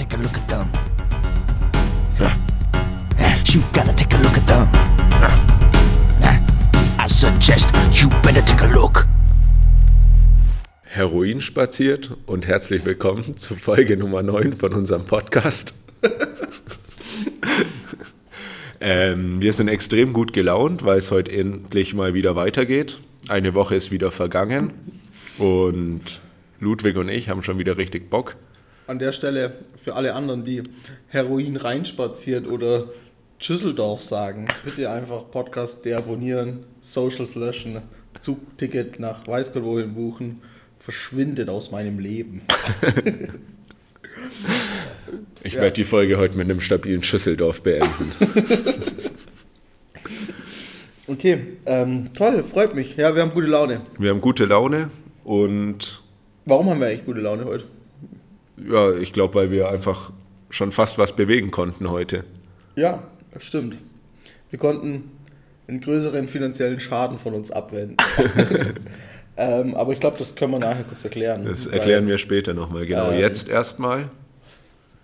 take a look at them. You gotta take a look at them. I suggest you better take a look. Heroin spaziert und herzlich willkommen zu Folge Nummer 9 von unserem Podcast. ähm, wir sind extrem gut gelaunt, weil es heute endlich mal wieder weitergeht. Eine Woche ist wieder vergangen und Ludwig und ich haben schon wieder richtig Bock. An der Stelle für alle anderen, die Heroin reinspaziert oder Schüsseldorf sagen, bitte einfach Podcast deabonnieren, Socials löschen, Zugticket nach weiß Gott wohin buchen, verschwindet aus meinem Leben. Ich werde die Folge heute mit einem stabilen Schüsseldorf beenden. Okay, ähm, toll, freut mich. Ja, wir haben gute Laune. Wir haben gute Laune und Warum haben wir eigentlich gute Laune heute? Ja, ich glaube, weil wir einfach schon fast was bewegen konnten heute. Ja, das stimmt. Wir konnten einen größeren finanziellen Schaden von uns abwenden. ähm, aber ich glaube, das können wir nachher kurz erklären. Das erklären wir später nochmal. Genau, Ähm, jetzt erstmal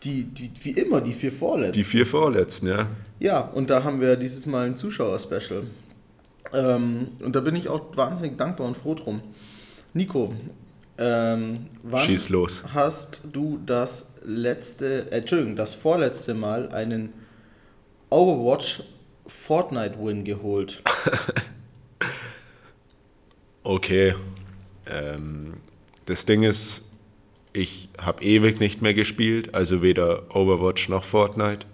Die, die, wie immer, die vier vorletzten. die vier vorletzten, ja. Ja, und da haben wir dieses Mal ein Zuschauer-Special. Ähm, und da bin ich auch wahnsinnig dankbar und froh drum. Nico, ähm, wann Schieß los. hast du das letzte, äh, Entschuldigung, das vorletzte Mal einen Overwatch Fortnite-Win geholt? Okay. Ähm, das Ding ist, ich habe ewig nicht mehr gespielt, also weder Overwatch noch Fortnite.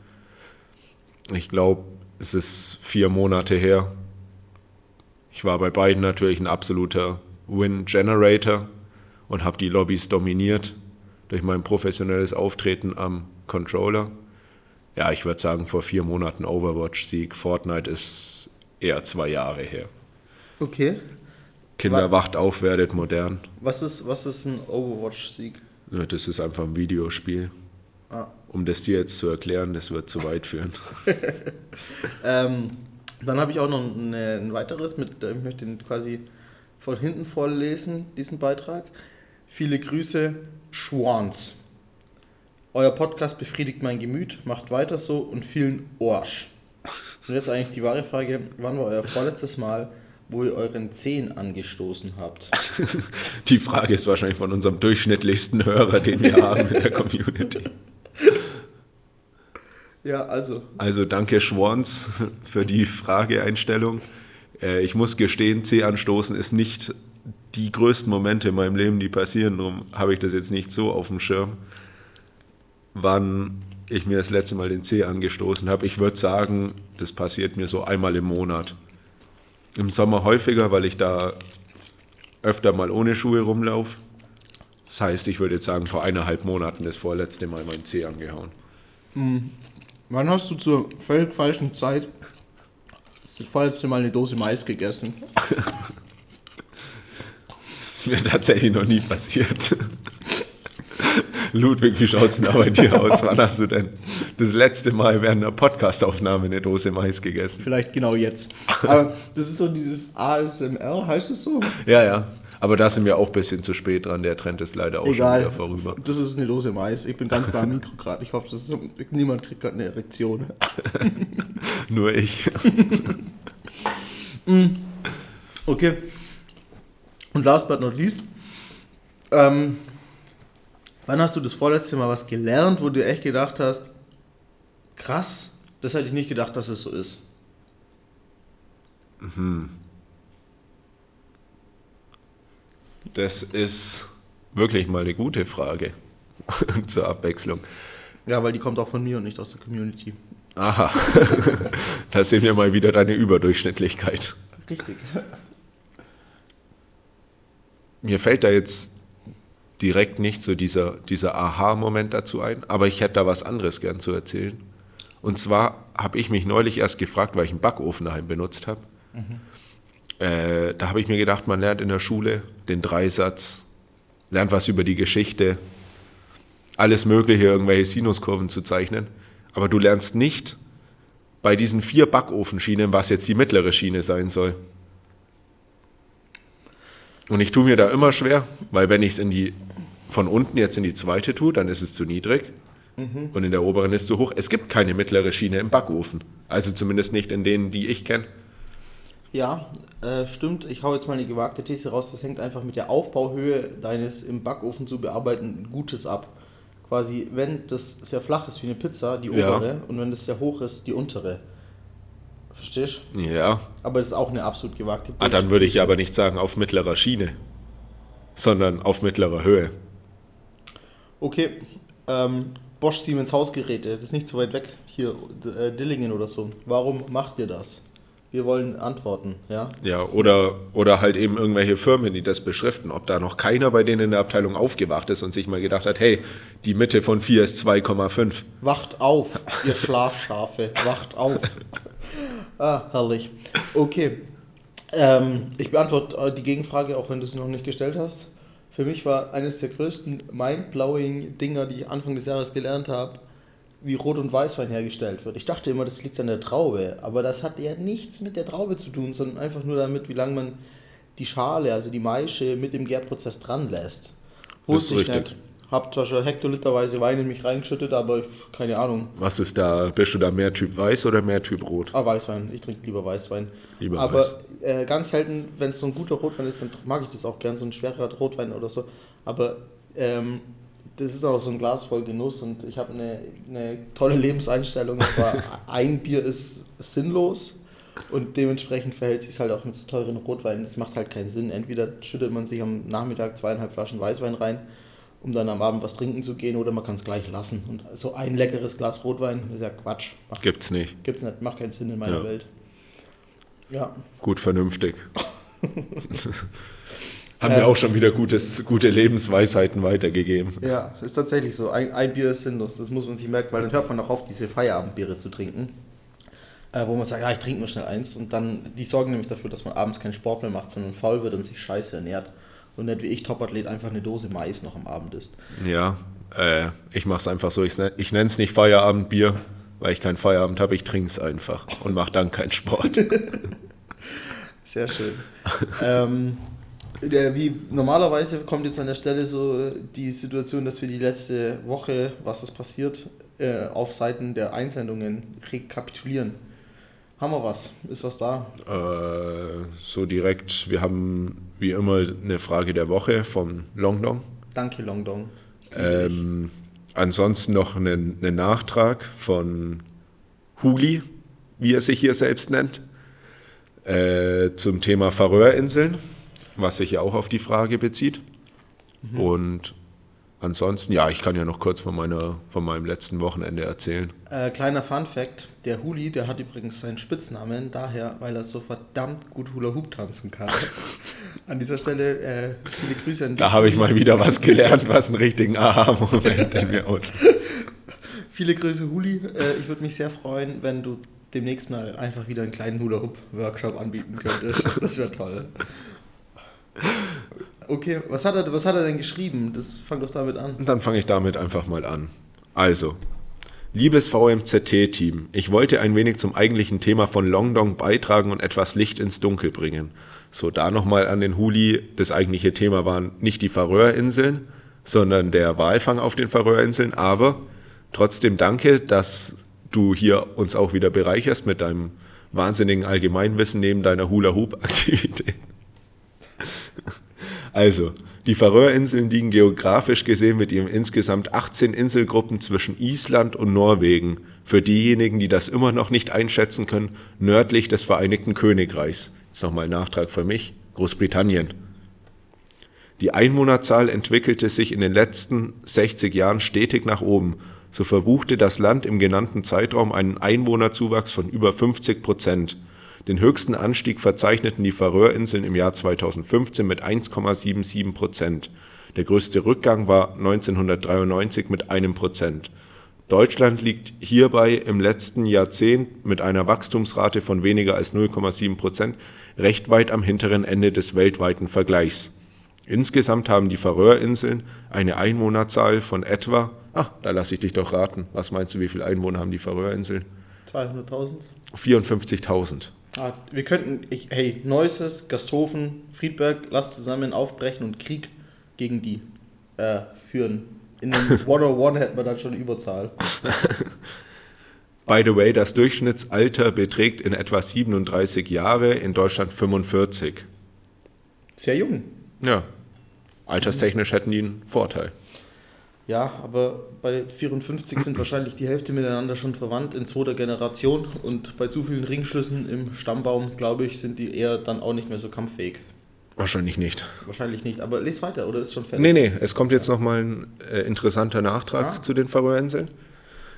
Ich glaube, es ist vier Monate her. Ich war bei beiden natürlich ein absoluter Win-Generator und habe die Lobbys dominiert durch mein professionelles Auftreten am Controller. Ja, ich würde sagen, vor vier Monaten Overwatch-Sieg. Fortnite ist eher zwei Jahre her. Okay. Kinder Wa- wacht auf, werdet modern. Was ist, was ist ein Overwatch-Sieg? Ja, Das ist einfach ein Videospiel. Ah. Um das dir jetzt zu erklären, das wird zu weit führen. Ähm, dann habe ich auch noch eine, ein weiteres, mit, ich möchte den quasi von hinten vorlesen, diesen Beitrag. Viele Grüße, Schwans. Euer Podcast befriedigt mein Gemüt, macht weiter so und vielen Orsch. Und jetzt eigentlich die wahre Frage, wann war euer vorletztes Mal, wo ihr euren Zehen angestoßen habt? Die Frage ist wahrscheinlich von unserem durchschnittlichsten Hörer, den wir haben in der Community. Ja, also, Also danke Schwans für die Frageeinstellung. Äh, Ich muss gestehen, C anstoßen ist nicht die größten Momente in meinem Leben, die passieren. Darum habe ich das jetzt nicht so auf dem Schirm, wann ich mir das letzte Mal den C angestoßen habe. Ich würde sagen, das passiert mir so einmal im Monat. Im Sommer häufiger, weil ich da öfter mal ohne Schuhe rumlaufe. Das heißt, ich würde jetzt sagen, vor eineinhalb Monaten das vorletzte Mal meinen C angehauen. wann hast du zur völlig falschen Zeit das vorletzte Mal eine Dose Mais gegessen? Ist mir tatsächlich noch nie passiert. Ludwig, wie schaut es denn da bei dir aus? Wann hast du denn das letzte Mal während einer Podcastaufnahme eine Dose Mais gegessen? Vielleicht genau jetzt. Aber das ist so dieses ASMR, heißt es so? Ja, ja. Aber da sind wir auch ein bisschen zu spät dran. Der Trend ist leider auch schon Egal. wieder vorüber. Das ist eine Dose Mais. Ich bin ganz nah am Mikro gerade. Ich hoffe, das ist, niemand kriegt gerade eine Erektion. Nur ich. Okay. Und last but not least, ähm, wann hast du das vorletzte Mal was gelernt, wo du echt gedacht hast, krass, das hätte ich nicht gedacht, dass es so ist? Das ist wirklich mal eine gute Frage zur Abwechslung. Ja, weil die kommt auch von mir und nicht aus der Community. Aha, da sehen wir mal wieder deine Überdurchschnittlichkeit. Richtig. Mir fällt da jetzt direkt nicht so dieser, dieser Aha-Moment dazu ein, aber ich hätte da was anderes gern zu erzählen. Und zwar habe ich mich neulich erst gefragt, weil ich einen Backofen daheim benutzt habe. Äh, da habe ich mir gedacht, man lernt in der Schule den Dreisatz, lernt was über die Geschichte, alles Mögliche, irgendwelche Sinuskurven zu zeichnen. Aber du lernst nicht bei diesen vier Backofenschienen, was jetzt die mittlere Schiene sein soll. Und ich tue mir da immer schwer, weil wenn ich es in die von unten jetzt in die zweite tue, dann ist es zu niedrig. Und in der oberen ist zu hoch. Es gibt keine mittlere Schiene im Backofen. Also zumindest nicht in denen, die ich kenne. Ja, äh, stimmt. Ich hau jetzt mal eine gewagte These raus. Das hängt einfach mit der Aufbauhöhe deines im Backofen zu bearbeitenden Gutes ab. Quasi, wenn das sehr flach ist wie eine Pizza, die Ja. obere, und wenn das sehr hoch ist, die untere. Verstehst du? Ja. Aber das ist auch eine absolut gewagte Ah, dann würde ich aber nicht sagen auf mittlerer Schiene, sondern auf mittlerer Höhe. Okay, ähm, Bosch Siemens Hausgeräte, das ist nicht so weit weg, hier äh, Dillingen oder so. Warum macht ihr das? Wir wollen Antworten, ja? Ja, oder, oder halt eben irgendwelche Firmen, die das beschriften, ob da noch keiner bei denen in der Abteilung aufgewacht ist und sich mal gedacht hat, hey, die Mitte von 4 ist 2,5. Wacht auf, ihr Schlafschafe, wacht auf. Ah, herrlich. Okay, ähm, ich beantworte äh, die Gegenfrage, auch wenn du sie noch nicht gestellt hast. Für mich war eines der größten mind-blowing Dinger, die ich Anfang des Jahres gelernt habe, wie Rot- und Weißwein hergestellt wird. Ich dachte immer, das liegt an der Traube, aber das hat ja nichts mit der Traube zu tun, sondern einfach nur damit, wie lange man die Schale, also die Maische, mit dem Gärprozess dran lässt. Wusste ich richtig. nicht. Hab zwar schon hektoliterweise Wein in mich reingeschüttet, aber ich- keine Ahnung. Was ist da? Bist du da mehr Typ Weiß oder mehr Typ Rot? Ah, Weißwein. Ich trinke lieber Weißwein. Lieber aber äh, ganz selten, wenn es so ein guter Rotwein ist, dann mag ich das auch gern, so ein schwerer Rotwein oder so. Aber ähm, das ist auch so ein Glas voll Genuss und ich habe eine, eine tolle Lebenseinstellung. Ein Bier ist sinnlos und dementsprechend verhält sich es halt auch mit so teuren Rotweinen. Es macht halt keinen Sinn. Entweder schüttet man sich am Nachmittag zweieinhalb Flaschen Weißwein rein, um dann am Abend was trinken zu gehen, oder man kann es gleich lassen. Und so ein leckeres Glas Rotwein ist ja Quatsch. Macht Gibt's nicht. Gibt's nicht, macht keinen Sinn in meiner Ja. Welt. Ja. Gut, vernünftig. Haben wir auch schon wieder gutes, gute Lebensweisheiten weitergegeben. Ja, ist tatsächlich so. Ein, ein Bier ist sinnlos, das muss man sich merken, weil dann hört man auch auf, diese Feierabendbiere zu trinken. Äh, wo man sagt, ja, ich trinke nur schnell eins. Und dann, die sorgen nämlich dafür, dass man abends keinen Sport mehr macht, sondern faul wird und sich scheiße ernährt. Und nicht wie ich, Topathlet, einfach eine Dose Mais noch am Abend isst. Ja, äh, ich mach's einfach so. Ich, ich nenne es nicht Feierabendbier, weil ich keinen Feierabend habe. Ich trinke es einfach und mache dann keinen Sport. Sehr schön. ähm, der, wie normalerweise kommt jetzt an der Stelle so äh, die Situation, dass wir die letzte Woche, was ist passiert, äh, auf Seiten der Einsendungen rekapitulieren. Haben wir was? Ist was da? äh, so direkt, wir haben wie immer eine Frage der Woche vom Longdong. Danke, Longdong. Ähm, ansonsten noch einen, einen Nachtrag von Huli, wie er sich hier selbst nennt, äh, zum Thema Färöerinseln, was sich ja auch auf die Frage bezieht. Und ansonsten, ja, ich kann ja noch kurz von, meiner, von meinem letzten Wochenende erzählen. Äh, kleiner Fun Fact: Der Huli, der hat übrigens seinen Spitznamen daher, weil er so verdammt gut Hula Hoop tanzen kann. an dieser Stelle äh, viele Grüße an dich. Da habe ich mal wieder was gelernt, was einen richtigen Aha-Moment in mir aus. Viele Grüße, Huli. Äh, ich würde mich sehr freuen, wenn du demnächst mal einfach wieder einen kleinen Hula Hoop Workshop anbieten könntest. Das wäre toll. Okay, was hat, er, was hat er denn geschrieben? Das fang doch damit an. Dann fange ich damit einfach mal an. Also, liebes VMZT-Team, ich wollte ein wenig zum eigentlichen Thema von Longdong beitragen und etwas Licht ins Dunkel bringen. So, da nochmal an den Huli. Das eigentliche Thema waren nicht die Färöerinseln, sondern der Walfang auf den Färöerinseln. Aber trotzdem danke, dass du hier uns auch wieder bereicherst mit deinem wahnsinnigen Allgemeinwissen neben deiner Hula-Hoop-Aktivität. Also, die Färöerinseln liegen geografisch gesehen mit ihren insgesamt 18 Inselgruppen zwischen Island und Norwegen. Für diejenigen, die das immer noch nicht einschätzen können, nördlich des Vereinigten Königreichs. Jetzt nochmal Nachtrag für mich. Großbritannien. Die Einwohnerzahl entwickelte sich in den letzten 60 Jahren stetig nach oben. So verbuchte das Land im genannten Zeitraum einen Einwohnerzuwachs von über 50 Prozent. Den höchsten Anstieg verzeichneten die Färöerinseln im Jahr 2015 mit 1,77 Prozent. Der größte Rückgang war 1993 mit einem Prozent. Deutschland liegt hierbei im letzten Jahrzehnt mit einer Wachstumsrate von weniger als 0,7 Prozent recht weit am hinteren Ende des weltweiten Vergleichs. Insgesamt haben die Färöerinseln eine Einwohnerzahl von etwa, ah, da lasse ich dich doch raten, was meinst du, wie viele Einwohner haben die Färöerinseln? 200.000? 54.000. Ah, wir könnten, ich, hey, Neusses, Gasthofen, Friedberg, lasst zusammen aufbrechen und Krieg gegen die äh, führen. in einem 101 hätten wir dann schon Überzahl. By the way, das Durchschnittsalter beträgt in etwa 37 Jahre, in Deutschland 45. Sehr jung. Ja, alterstechnisch hätten die einen Vorteil. Ja, aber bei 54 sind wahrscheinlich die Hälfte miteinander schon verwandt in zweiter Generation und bei zu vielen Ringschlüssen im Stammbaum, glaube ich, sind die eher dann auch nicht mehr so kampffähig. Wahrscheinlich nicht. Wahrscheinlich nicht, aber les weiter, oder ist schon fertig? Nee, nee, es kommt jetzt nochmal ein äh, interessanter Nachtrag Ah. zu den Färöerinseln.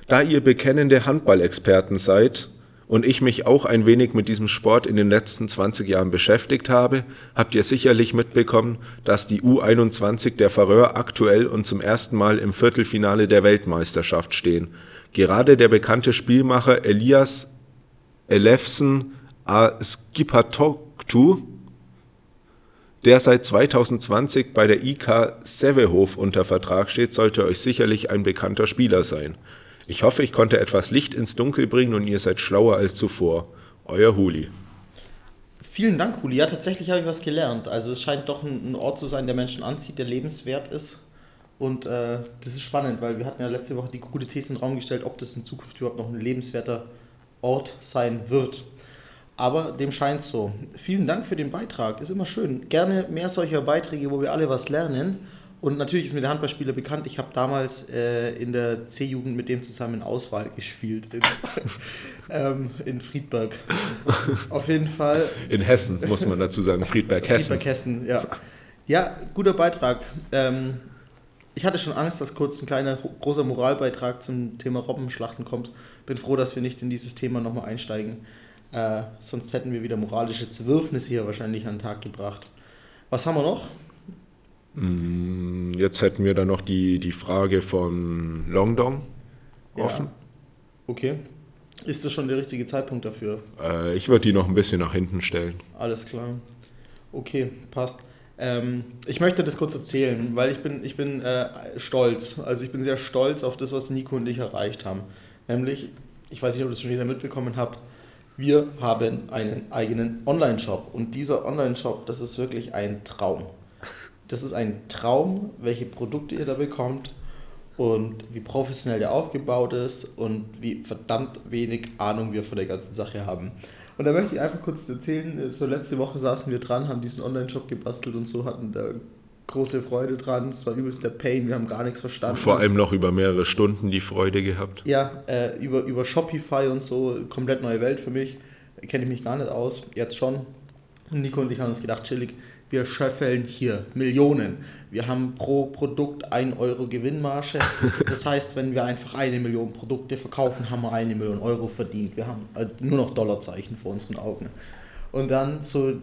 Da ihr bekennende Handballexperten seid und ich mich auch ein wenig mit diesem Sport in den letzten 20 Jahren beschäftigt habe, habt ihr sicherlich mitbekommen, dass die U21 der Färöer aktuell und zum ersten Mal im Viertelfinale der Weltmeisterschaft stehen. Gerade der bekannte Spielmacher Elias Elefsen Skipatoktu der seit 2020 bei der IK Sävehof unter Vertrag steht, sollte euch sicherlich ein bekannter Spieler sein. Ich hoffe, ich konnte etwas Licht ins Dunkel bringen und ihr seid schlauer als zuvor. Euer Huli. Vielen Dank, Huli. Ja, tatsächlich habe ich was gelernt. Also es scheint doch ein, Ort zu sein, der Menschen anzieht, der lebenswert ist. Und äh, das ist spannend, weil wir hatten ja letzte Woche die gute These in den Raum gestellt, ob das in Zukunft überhaupt noch ein lebenswerter Ort sein wird. Aber dem scheint so. Vielen Dank für den Beitrag. Ist immer schön. Gerne mehr solcher Beiträge, wo wir alle was lernen. Und natürlich ist mir der Handballspieler bekannt. Ich habe damals äh, in der C-Jugend mit dem zusammen Auswahl gespielt in, ähm, in Friedberg. Auf jeden Fall In Hessen, muss man dazu sagen. Friedberg, Hessen. Friedberg Hessen, ja. Ja, guter Beitrag. Ähm, ich hatte schon Angst, dass kurz ein kleiner, großer Moralbeitrag zum Thema Robbenschlachten kommt. Bin froh, dass wir nicht in dieses Thema nochmal einsteigen. Äh, sonst hätten wir wieder moralische Zerwürfnisse hier wahrscheinlich an den Tag gebracht. Was haben wir noch? Mm, Jetzt hätten wir dann noch die, die Frage von Longdong offen. Ja. Okay. Ist das schon der richtige Zeitpunkt dafür? Äh, ich würde die noch ein bisschen nach hinten stellen. Alles klar. Okay, passt. Ähm, ich möchte das kurz erzählen, weil ich bin, ich bin äh, stolz. Also ich bin sehr stolz auf das, was Nico und ich erreicht haben. Nämlich, ich weiß nicht, ob ihr das schon wieder mitbekommen habt, wir haben einen eigenen Online-Shop. Und dieser Online-Shop, das ist wirklich ein Traum. Das ist ein Traum, welche Produkte ihr da bekommt und wie professionell der aufgebaut ist und wie verdammt wenig Ahnung wir von der ganzen Sache haben. Und da möchte ich einfach kurz erzählen, so letzte Woche saßen wir dran, haben diesen Online-Shop gebastelt und so, hatten da große Freude dran. Es war übelst der Pain, wir haben gar nichts verstanden. Vor allem noch über mehrere Stunden die Freude gehabt. Ja, äh, über, über Shopify und so, komplett neue Welt für mich. Kenne ich mich gar nicht aus, jetzt schon. Und Nico und ich haben uns gedacht, chillig, wir schöffeln hier Millionen. Wir haben pro Produkt 1 Euro Gewinnmarge. Das heißt, wenn wir einfach eine Million Produkte verkaufen, haben wir eine Million Euro verdient. Wir haben äh, nur noch Dollarzeichen vor unseren Augen. Und dann so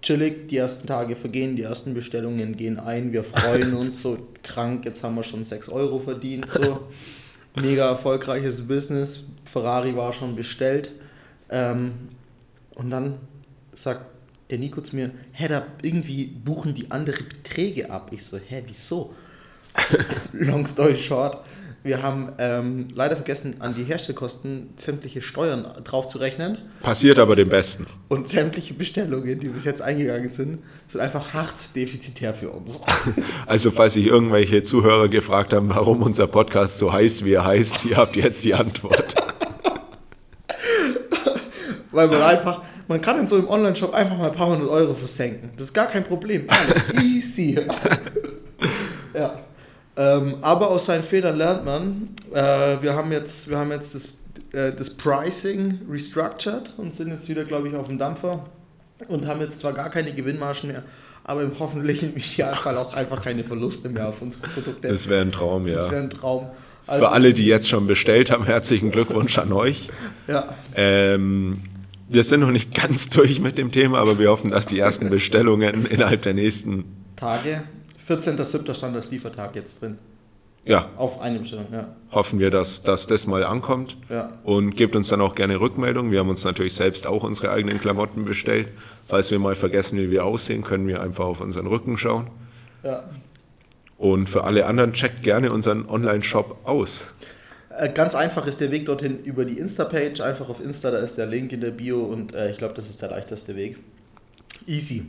chillig, die ersten Tage vergehen, die ersten Bestellungen gehen ein, wir freuen uns so krank, jetzt haben wir schon 6 Euro verdient. So. Mega erfolgreiches Business, Ferrari war schon bestellt. Ähm, und dann sagt der Nico zu mir, hä, da irgendwie buchen die andere Beträge ab. Ich so, hä, wieso? Long story short, wir haben ähm, leider vergessen, an die Herstellkosten sämtliche Steuern draufzurechnen. Passiert aber dem Besten. Und sämtliche Bestellungen, die bis jetzt eingegangen sind, sind einfach hart defizitär für uns. Also falls sich irgendwelche Zuhörer gefragt haben, warum unser Podcast so heißt, wie er heißt, ihr habt jetzt die Antwort. Weil man einfach, man kann in so einem Online-Shop einfach mal ein paar hundert Euro versenken. Das ist gar kein Problem. Alles easy. ja. Ähm, aber aus seinen Fehlern lernt man. Äh, wir haben jetzt, wir haben jetzt das, äh, das Pricing restructured und sind jetzt wieder, glaube ich, auf dem Dampfer und haben jetzt zwar gar keine Gewinnmargen mehr, aber im hoffentlichen Idealfall auch einfach keine Verluste mehr auf unsere Produkte. Das wäre ein Traum, Das ja. wäre ein Traum. Also, Für alle, die jetzt schon bestellt haben, herzlichen Glückwunsch an euch. Ja, Ähm, wir sind noch nicht ganz durch mit dem Thema, aber wir hoffen, dass die ersten Bestellungen innerhalb der nächsten, Tage. 14.07. stand das Liefertag jetzt drin. ja, Auf eine Bestellung, ja. hoffen wir, dass, dass das mal ankommt. Ja. Und gebt uns dann auch gerne Rückmeldung. Wir haben uns natürlich selbst auch unsere eigenen Klamotten bestellt. Falls wir mal vergessen, wie wir aussehen, können wir einfach auf unseren Rücken schauen. ja. Und für alle anderen checkt gerne unseren Online-Shop aus. Äh, Ganz einfach ist der Weg dorthin über die Insta-Page. Einfach auf Insta, da ist der Link in der Bio und äh, ich glaube, das ist der leichteste Weg. Easy.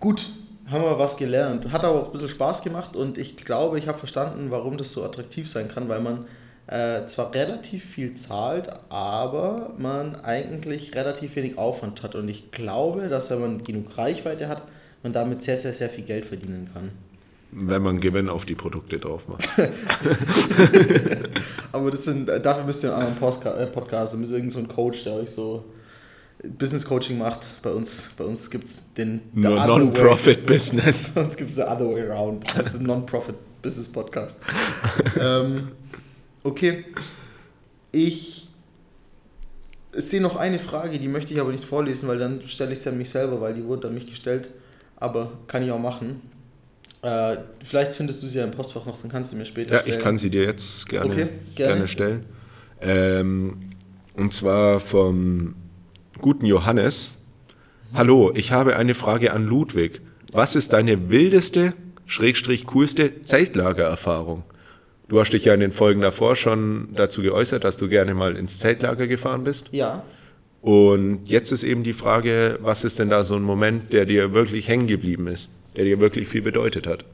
Gut, haben wir was gelernt. Hat aber auch ein bisschen Spaß gemacht und ich glaube, ich habe verstanden, warum das so attraktiv sein kann, weil man äh, zwar relativ viel zahlt, aber man eigentlich relativ wenig Aufwand hat. Und ich glaube, dass wenn man genug Reichweite hat, man damit sehr, sehr, sehr viel Geld verdienen kann. Wenn man Gewinn auf die Produkte drauf macht. Aber das sind, dafür müsst ihr einen anderen Postka äh, Podcast, da müsst ihr irgendeinen so Coach, der euch so Business Coaching macht. Bei uns, bei uns gibt es den the Nur other Non-Profit Business. Bei uns gibt es the other way around. Das ist ein Non-Profit Business Podcast. ähm, okay. Ich sehe noch eine Frage, die möchte ich aber nicht vorlesen, weil dann stelle ich sie an mich selber, weil die wurde an mich gestellt. Aber kann ich auch machen. Äh, vielleicht findest du sie ja im Postfach noch, dann kannst du mir später Ja, stellen. ich kann sie dir jetzt gerne, Okay, gerne. gerne. stellen. Ähm, und zwar vom guten Johannes. Hallo, ich habe eine Frage an Ludwig. Was ist deine wildeste, schrägstrich coolste Zeltlagererfahrung? Du hast dich ja in den Folgen davor schon dazu geäußert, dass du gerne mal ins Zeltlager gefahren bist. Ja, Und jetzt ist eben die Frage, was ist denn da so ein Moment, der dir wirklich hängen geblieben ist, der dir wirklich viel bedeutet hat?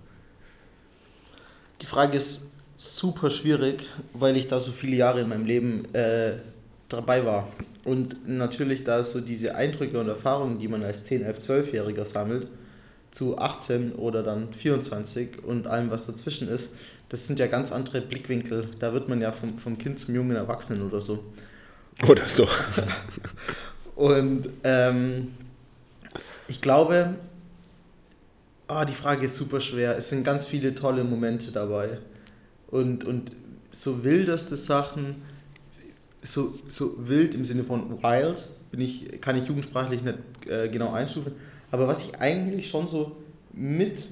Die Frage ist super schwierig, weil ich da so viele Jahre in meinem Leben äh, dabei war. Und natürlich da so diese Eindrücke und Erfahrungen, die man als 10, 11, 12-Jähriger sammelt, zu 18 oder dann 24 und allem, was dazwischen ist, das sind ja ganz andere Blickwinkel. Da wird man ja vom, vom Kind zum jungen Erwachsenen oder so. Oder so. Und ähm, ich glaube, ah, die Frage ist super schwer. Es sind ganz viele tolle Momente dabei. Und, und so wildeste Sachen, so, so wild im Sinne von wild, bin ich, kann ich jugendsprachlich nicht äh, genau einstufen. Aber was ich eigentlich schon so mit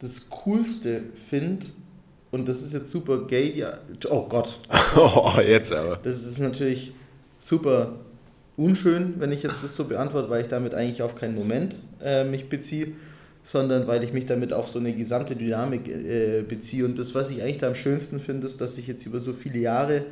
das Coolste finde, und das ist jetzt super gay, ja, oh Gott, Oh, jetzt aber. das ist natürlich super unschön, wenn ich jetzt das so beantworte, weil ich damit eigentlich auf keinen Moment äh, mich beziehe, sondern weil ich mich damit auf so eine gesamte Dynamik äh, beziehe. Und das, was ich eigentlich da am schönsten finde, ist, dass ich jetzt über so viele Jahre,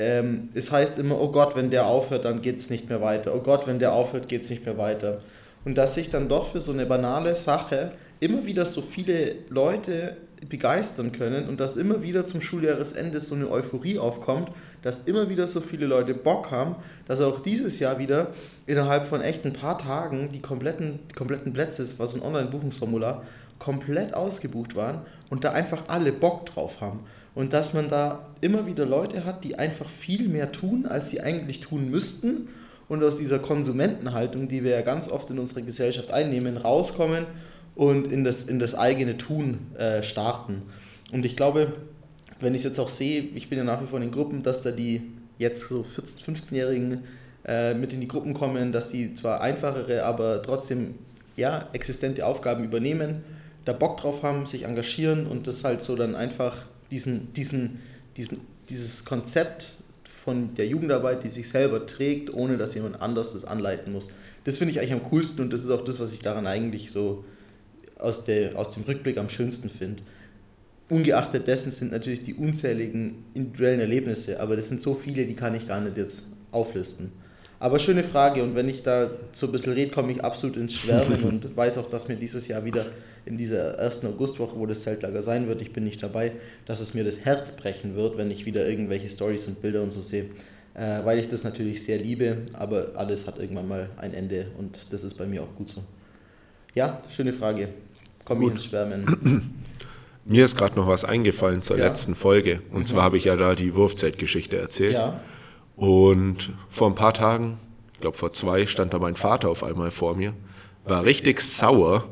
ähm, es heißt immer, oh Gott, wenn der aufhört, dann geht es nicht mehr weiter. Oh Gott, wenn der aufhört, geht es nicht mehr weiter. Und dass sich dann doch für so eine banale Sache immer wieder so viele Leute begeistern können und dass immer wieder zum Schuljahresende so eine Euphorie aufkommt, dass immer wieder so viele Leute Bock haben, dass auch dieses Jahr wieder innerhalb von echt ein paar Tagen die kompletten, die kompletten Plätze, war so ein Online-Buchungsformular, komplett ausgebucht waren und da einfach alle Bock drauf haben. Und dass man da immer wieder Leute hat, die einfach viel mehr tun, als sie eigentlich tun müssten und aus dieser Konsumentenhaltung, die wir ja ganz oft in unserer Gesellschaft einnehmen, rauskommen und in das, in das eigene Tun äh, starten. Und ich glaube, wenn ich es jetzt auch sehe, ich bin ja nach wie vor in den Gruppen, dass da die jetzt so 14-, 15-Jährigen äh, mit in die Gruppen kommen, dass die zwar einfachere, aber trotzdem ja, existente Aufgaben übernehmen, da Bock drauf haben, sich engagieren und das halt so dann einfach diesen, diesen, diesen, dieses Konzept von der Jugendarbeit, die sich selber trägt, ohne dass jemand anders das anleiten muss. Das finde ich eigentlich am coolsten und das ist auch das, was ich daran eigentlich so aus, der, aus dem Rückblick am schönsten finde. Ungeachtet dessen sind natürlich die unzähligen individuellen Erlebnisse, aber das sind so viele, die kann ich gar nicht jetzt auflisten. Aber schöne Frage und wenn ich da so ein bisschen rede, komme ich absolut ins Schwärmen und weiß auch, dass mir dieses Jahr wieder in dieser ersten Augustwoche, wo das Zeltlager sein wird, ich bin nicht dabei, dass es mir das Herz brechen wird, wenn ich wieder irgendwelche Stories und Bilder und so sehe, äh, weil ich das natürlich sehr liebe, aber alles hat irgendwann mal ein Ende und das ist bei mir auch gut so. Ja, schöne Frage. Komme ich Gut. ins Schwärmen. Mir ist gerade noch was eingefallen zur Ja. letzten Folge. Und zwar habe ich ja da die Wurfzeltgeschichte erzählt. Ja, Und vor ein paar Tagen, ich glaube vor zwei, stand da mein Vater auf einmal vor mir, war richtig sauer.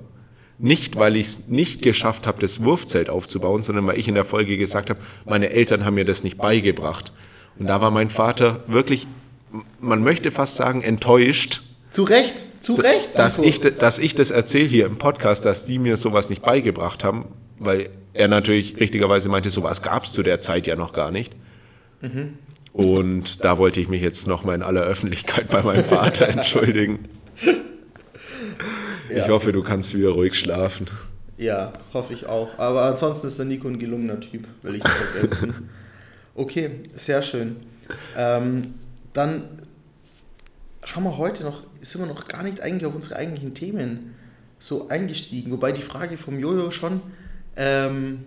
Nicht, weil ich es nicht geschafft habe, das Wurfzelt aufzubauen, sondern weil ich in der Folge gesagt habe, meine Eltern haben mir das nicht beigebracht. Und da war mein Vater wirklich, man möchte fast sagen, enttäuscht, zu Recht, zu Recht. dass ich, dass ich das erzähle hier im Podcast, dass die mir sowas nicht beigebracht haben, weil er natürlich richtigerweise meinte, sowas gab es zu der Zeit ja noch gar nicht. Und da wollte ich mich jetzt nochmal in aller Öffentlichkeit bei meinem Vater entschuldigen. Ja. Ich hoffe, du kannst wieder ruhig schlafen. Ja, hoffe ich auch. Aber ansonsten ist der Nico ein gelungener Typ, will ich nicht ergänzen. Okay, sehr schön. Ähm, dann haben wir heute noch, sind wir noch gar nicht eigentlich auf unsere eigentlichen Themen so eingestiegen. Wobei die Frage vom Jojo schon, ähm,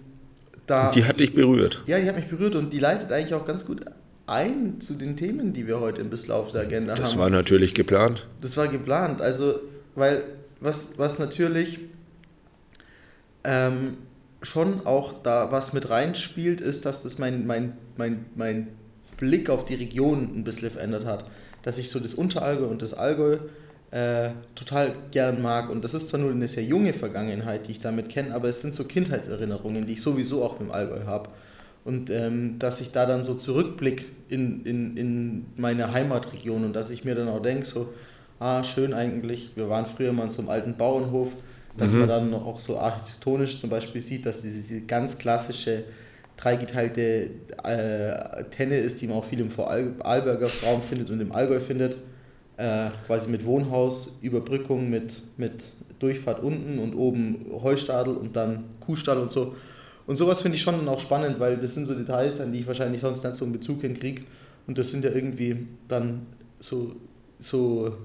da, Die hat dich berührt. ja, die hat mich berührt und die leitet eigentlich auch ganz gut ein zu den Themen, die wir heute im Bissl auf der Agenda Das haben. war natürlich geplant. Das war geplant. Also, weil was, was natürlich ähm, schon auch da was mit reinspielt, ist, dass das mein, mein, mein, mein Blick auf die Region ein bisschen verändert hat. Dass ich so das Unterallgäu und das Allgäu äh, total gern mag. Und das ist zwar nur eine sehr junge Vergangenheit, die ich damit kenne, aber es sind so Kindheitserinnerungen, die ich sowieso auch mit dem Allgäu habe. Und ähm, dass ich da dann so zurückblick in, in, in meine Heimatregion und dass ich mir dann auch denke, so, ah, schön eigentlich, wir waren früher mal in so einem alten Bauernhof, dass man dann auch so architektonisch zum Beispiel sieht, dass diese, diese ganz klassische dreigeteilte äh, Tenne ist, die man auch viel im Vorarlberger Raum findet und im Allgäu findet, äh, quasi mit Wohnhaus, Überbrückung mit, mit Durchfahrt unten und oben Heustadel und dann Kuhstall und so. Und sowas finde ich schon auch spannend, weil das sind so Details, an die ich wahrscheinlich sonst nicht so einen Bezug hinkriege. Und das sind ja irgendwie dann so, so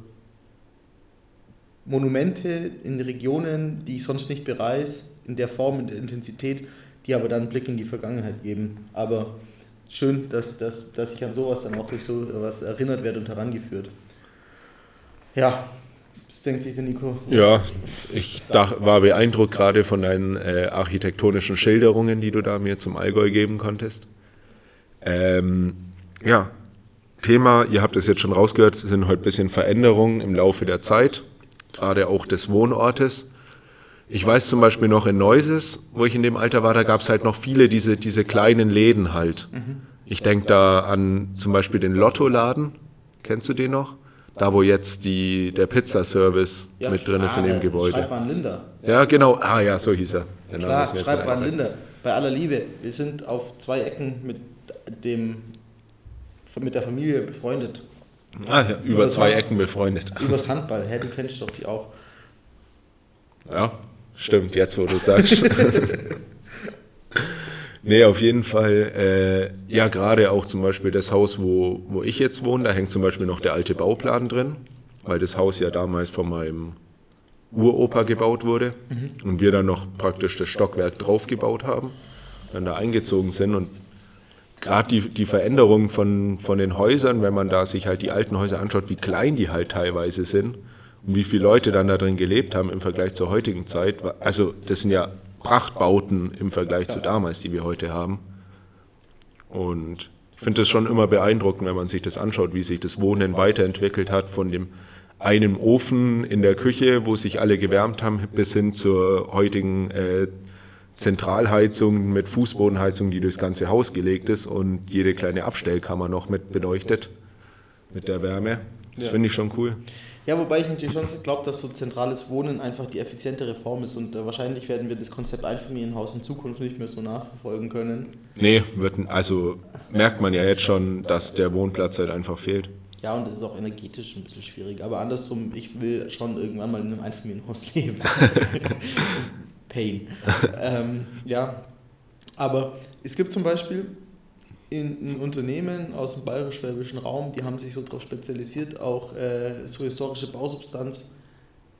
Monumente in Regionen, die ich sonst nicht bereise, in der Form, in der Intensität, die aber dann einen Blick in die Vergangenheit geben. Aber schön, dass, dass, dass ich an sowas dann auch durch so was erinnert werde und herangeführt. Ja, was denkt sich der Nico? Ja, ich dach, war beeindruckt gerade von deinen äh, architektonischen Schilderungen, die du da mir zum Allgäu geben konntest. Ähm, ja, Thema, ihr habt es jetzt schon rausgehört, sind heute ein bisschen Veränderungen im Laufe der Zeit, gerade auch des Wohnortes. Ich weiß zum Beispiel noch in Neuses, wo ich in dem Alter war, da gab es halt noch viele diese, diese kleinen Läden halt. Ich denke da an zum Beispiel den Lottoladen. Kennst du den noch? Da, wo jetzt die, der Pizzaservice mit drin ist in ah, dem Gebäude. Schreibwaren Linder. Ja, genau. Ah ja, so hieß er. Der Klar, Schreibwaren. Linder. Bei aller Liebe, wir sind auf zwei Ecken mit dem mit der Familie befreundet. Ah, ja, über Das zwei war- Ecken befreundet. Übers Handball. Hä, du kennst doch die auch. Ja, stimmt, jetzt wo du sagst. nee, auf jeden Fall, äh, ja, gerade auch zum Beispiel das Haus, wo, wo ich jetzt wohne, da hängt zum Beispiel noch der alte Bauplan drin, weil das Haus ja damals von meinem Uropa gebaut wurde und wir dann noch praktisch das Stockwerk draufgebaut haben, dann da eingezogen sind und gerade die, die Veränderung von, von den Häusern, wenn man da sich halt die alten Häuser anschaut, wie klein die halt teilweise sind wie viele Leute dann da drin gelebt haben im Vergleich zur heutigen Zeit. Also das sind ja Prachtbauten im Vergleich zu damals, die wir heute haben. Und ich finde das schon immer beeindruckend, wenn man sich das anschaut, wie sich das Wohnen weiterentwickelt hat von dem einen Ofen in der Küche, wo sich alle gewärmt haben, bis hin zur heutigen äh, Zentralheizung mit Fußbodenheizung, die durchs ganze Haus gelegt ist und jede kleine Abstellkammer noch mit beleuchtet mit der Wärme. Das finde ich schon cool. Ja, wobei ich natürlich schon glaube, dass so zentrales Wohnen einfach die effizientere Form ist und äh, wahrscheinlich werden wir das Konzept Einfamilienhaus in Zukunft nicht mehr so nachverfolgen können. Nee, wird, also merkt man ja jetzt schon, dass der Wohnplatz halt einfach fehlt. Ja, und das ist auch energetisch ein bisschen schwierig. Aber andersrum, ich will schon irgendwann mal in einem Einfamilienhaus leben. Pain. ähm, ja, aber es gibt zum Beispiel in, Unternehmen aus dem bayerisch-schwäbischen Raum, die haben sich so darauf spezialisiert, auch äh, so historische Bausubstanz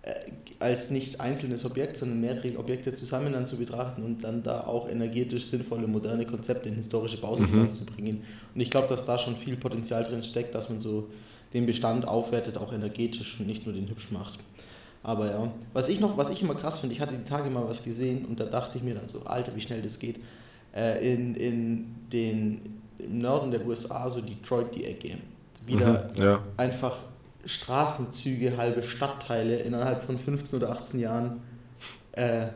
äh, als nicht einzelnes Objekt, sondern mehrere Objekte zusammen dann zu betrachten und dann da auch energetisch sinnvolle, moderne Konzepte in historische Bausubstanz zu bringen. Und ich glaube, dass da schon viel Potenzial drin steckt, dass man so den Bestand aufwertet, auch energetisch und nicht nur den hübsch macht. Aber ja, was ich noch, was ich immer krass finde, ich hatte die Tage mal was gesehen und da dachte ich mir dann so, Alter, wie schnell das geht. Äh, in, in den, im Norden der USA, so Detroit die Ecke, wieder Mhm, ja. einfach Straßenzüge, halbe Stadtteile innerhalb von 15 oder 18 Jahren äh,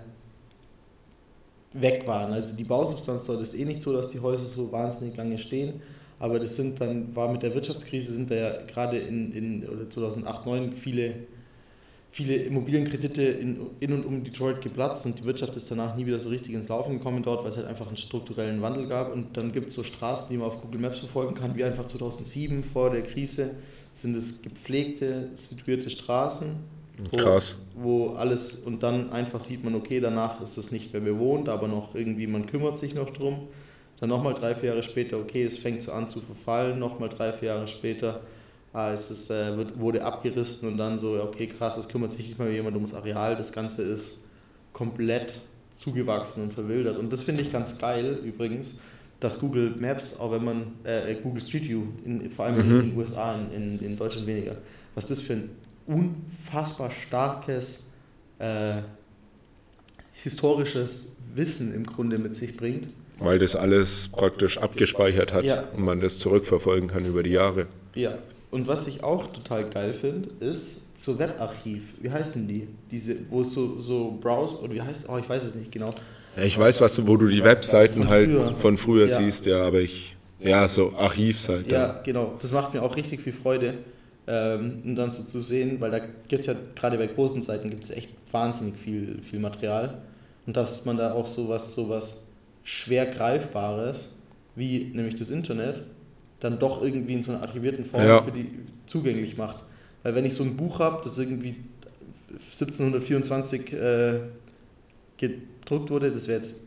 weg waren. Also die Bausubstanz dort ist eh nicht so, dass die Häuser so wahnsinnig lange stehen. Aber das sind dann, war mit der Wirtschaftskrise, sind da ja gerade in, in oder 2008, 2009 viele, viele Immobilienkredite in, in und um Detroit geplatzt und die Wirtschaft ist danach nie wieder so richtig ins Laufen gekommen dort, weil es halt einfach einen strukturellen Wandel gab. Und dann gibt es so Straßen, die man auf Google Maps verfolgen kann, wie einfach 2007 vor der Krise sind es gepflegte, situierte Straßen. Wo, Krass. Wo alles und dann einfach sieht man, okay, danach ist es nicht mehr bewohnt, aber noch irgendwie, man kümmert sich noch drum. Dann nochmal drei, vier Jahre später, okay, es fängt so an zu verfallen, nochmal drei, vier Jahre später ah, es ist, äh, wird, wurde abgerissen und dann so, okay, krass, es kümmert sich nicht mal jemand ums Areal, das Ganze ist komplett zugewachsen und verwildert. Und das finde ich ganz geil übrigens, dass Google Maps, auch wenn man äh, Google Street View, in, vor allem Mhm. in den USA, in, in, in Deutschland weniger, was das für ein unfassbar starkes äh, historisches Wissen im Grunde mit sich bringt. Weil das alles praktisch abgespeichert hat Ja. und man das zurückverfolgen kann über die Jahre. Ja, und was ich auch total geil finde, ist zur Webarchiv. Wie heißen die? Diese, wo es so, so Browse, oder wie heißt Oh, ich weiß es nicht genau. Ja, ich weiß, was, du- wo du die Webseiten Von halt früher. von früher Ja. siehst, ja, aber ich, ja, so Archivseite. Ja, genau. Das macht mir auch richtig viel Freude. Ähm, und dann so zu sehen, weil da gibt es ja gerade bei großen Seiten gibt es echt wahnsinnig viel, viel Material. Und dass man da auch sowas, sowas schwer Greifbares, wie nämlich das Internet, dann doch irgendwie in so einer archivierten Form Ja. für die zugänglich macht. Weil wenn ich so ein Buch habe, das irgendwie 1724 äh, gedruckt wurde, das wäre jetzt,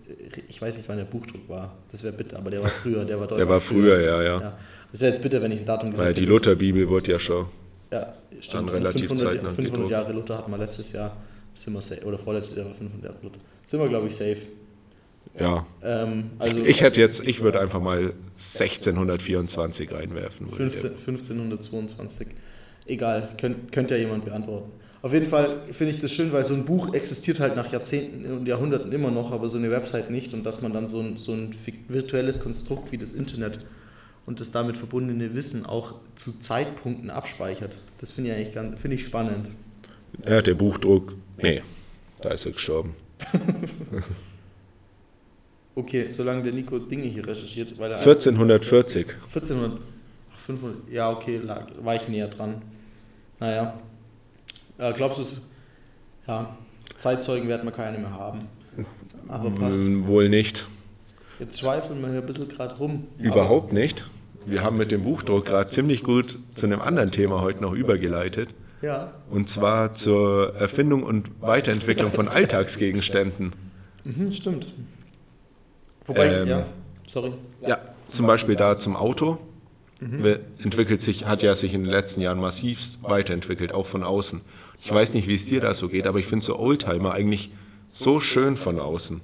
ich weiß nicht, wann der Buchdruck war, das wäre bitter, aber der war früher, der war Der deutlich war früher, ja, ja. ja. Das wäre jetzt bitter, wenn ich ein Datum Weil gesagt die Lutherbibel wurde ja schon. Ja, stimmt. Dann relativ 500, zeitnah 500 gedruckt. Jahre Luther hatten wir letztes Jahr, sind wir safe, oder vorletztes Jahr war 500 Jahre Luther. Sind wir, glaube ich, safe. Ja. Ähm, also Ich hätte jetzt, ich würde einfach mal 1624 reinwerfen. würde ich 15, 1522. Egal, könnt, könnt ja jemand beantworten. Auf jeden Fall finde ich das schön, weil so ein Buch existiert halt nach Jahrzehnten und Jahrhunderten immer noch, aber so eine Website nicht und dass man dann so ein, so ein virtuelles Konstrukt wie das Internet und das damit verbundene Wissen auch zu Zeitpunkten abspeichert. Das finde ich eigentlich ganz, finde ich spannend. Ja, der Buchdruck, nee, da ist er gestorben. Okay, solange der Nico Dinge hier recherchiert, weil er 1440. 1400, ach, 500, ja okay, lag, war ich näher dran. Naja, äh, glaubst du ja, Zeitzeugen werden wir keine mehr haben. Aber passt. Mm, Wohl nicht. Jetzt schweifeln wir hier ein bisschen gerade rum. Überhaupt nicht. Wir haben mit dem Buchdruck gerade ziemlich gut zu einem anderen Thema heute noch übergeleitet. Ja, Und zwar zur Erfindung und Weiterentwicklung von Alltagsgegenständen. mhm, stimmt. Wobei, Ähm, ja, sorry. Ja, zum Beispiel da zum Auto. We- Entwickelt sich, hat ja sich in den letzten Jahren massiv weiterentwickelt, auch von außen. Ich weiß nicht, wie es dir da so geht, aber ich finde so Oldtimer eigentlich so schön von außen.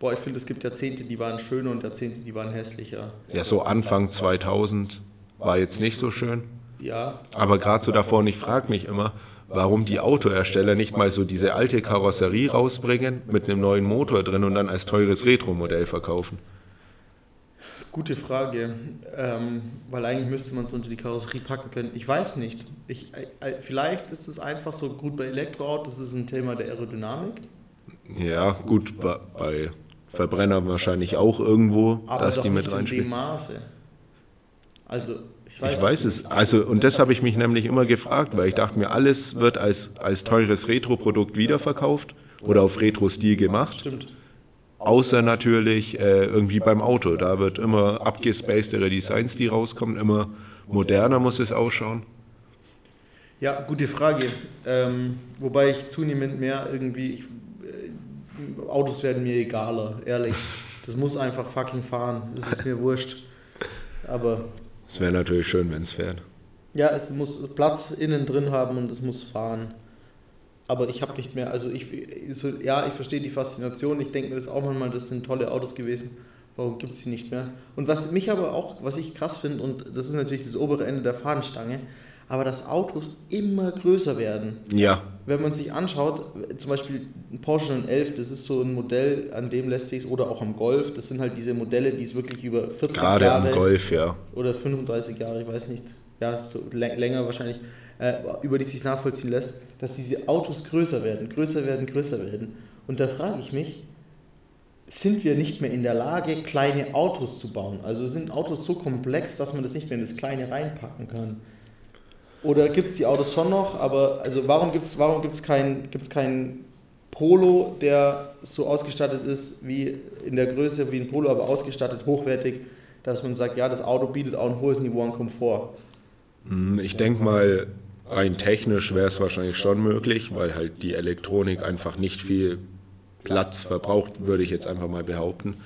Boah, ich finde, es gibt Jahrzehnte, die waren schöner und Jahrzehnte, die waren hässlicher. Ja, so Anfang 2000 war jetzt nicht so schön. Ja, Aber gerade so davor, und ich frage mich immer, warum die Autohersteller nicht mal so diese alte Karosserie rausbringen mit einem neuen Motor drin und dann als teures Retro-Modell verkaufen. Gute Frage, ähm, weil eigentlich müsste man es unter die Karosserie packen können. Ich weiß nicht. Ich, äh, äh, vielleicht ist es einfach so gut bei Elektroautos, das ist ein Thema der Aerodynamik. Ja, gut, bei, bei Verbrennern wahrscheinlich auch irgendwo, Aber dass die mit nicht in dem reinspielen. Maße. Also, ich weiß, Ich weiß es. Also, und das habe ich mich nämlich immer gefragt, weil ich dachte mir, alles wird als, als teures Retro-Produkt wiederverkauft oder auf Retro-Stil gemacht. Stimmt. Außer natürlich äh, irgendwie beim Auto. Da wird immer abgespacedere Designs, die rauskommen, immer moderner muss es ausschauen. Ja, gute Frage. Ähm, wobei ich zunehmend mehr irgendwie. Ich, äh, Autos werden mir egaler, ehrlich. Das muss einfach fucking fahren. Das ist mir wurscht. Aber Es wäre natürlich schön, wenn es fährt. ja, es muss Platz innen drin haben und es muss fahren. Aber ich habe nicht mehr, also ich, so, ja, ich verstehe die Faszination. Ich denke mir das auch manchmal, das sind tolle Autos gewesen. Warum gibt es die nicht mehr? Und was mich aber auch, was ich krass finde, und das ist natürlich das obere Ende der Fahnenstange, aber dass Autos immer größer werden. Ja, Wenn man sich anschaut, zum Beispiel ein Porsche 911, das ist so ein Modell, an dem lässt sich oder auch am Golf, das sind halt diese Modelle, die es wirklich über 40 gerade Jahre am Golf, ja. oder 35 Jahre, ich weiß nicht, ja, so lä- länger wahrscheinlich, äh, über die sich nachvollziehen lässt, dass diese Autos größer werden, größer werden, größer werden. Und da frage ich mich, sind wir nicht mehr in der Lage, kleine Autos zu bauen? Also sind Autos so komplex, dass man das nicht mehr in das Kleine reinpacken kann? Oder gibt es die Autos schon noch, aber also warum gibt es warum gibt's kein, gibt's kein Polo, der so ausgestattet ist wie in der Größe wie ein Polo, aber ausgestattet, hochwertig, dass man sagt, ja, das Auto bietet auch ein hohes Niveau an Komfort. Hm, Ich denke mal, rein technisch wäre es wahrscheinlich schon möglich, weil halt die Elektronik einfach nicht viel Platz verbraucht, würde ich jetzt einfach mal behaupten.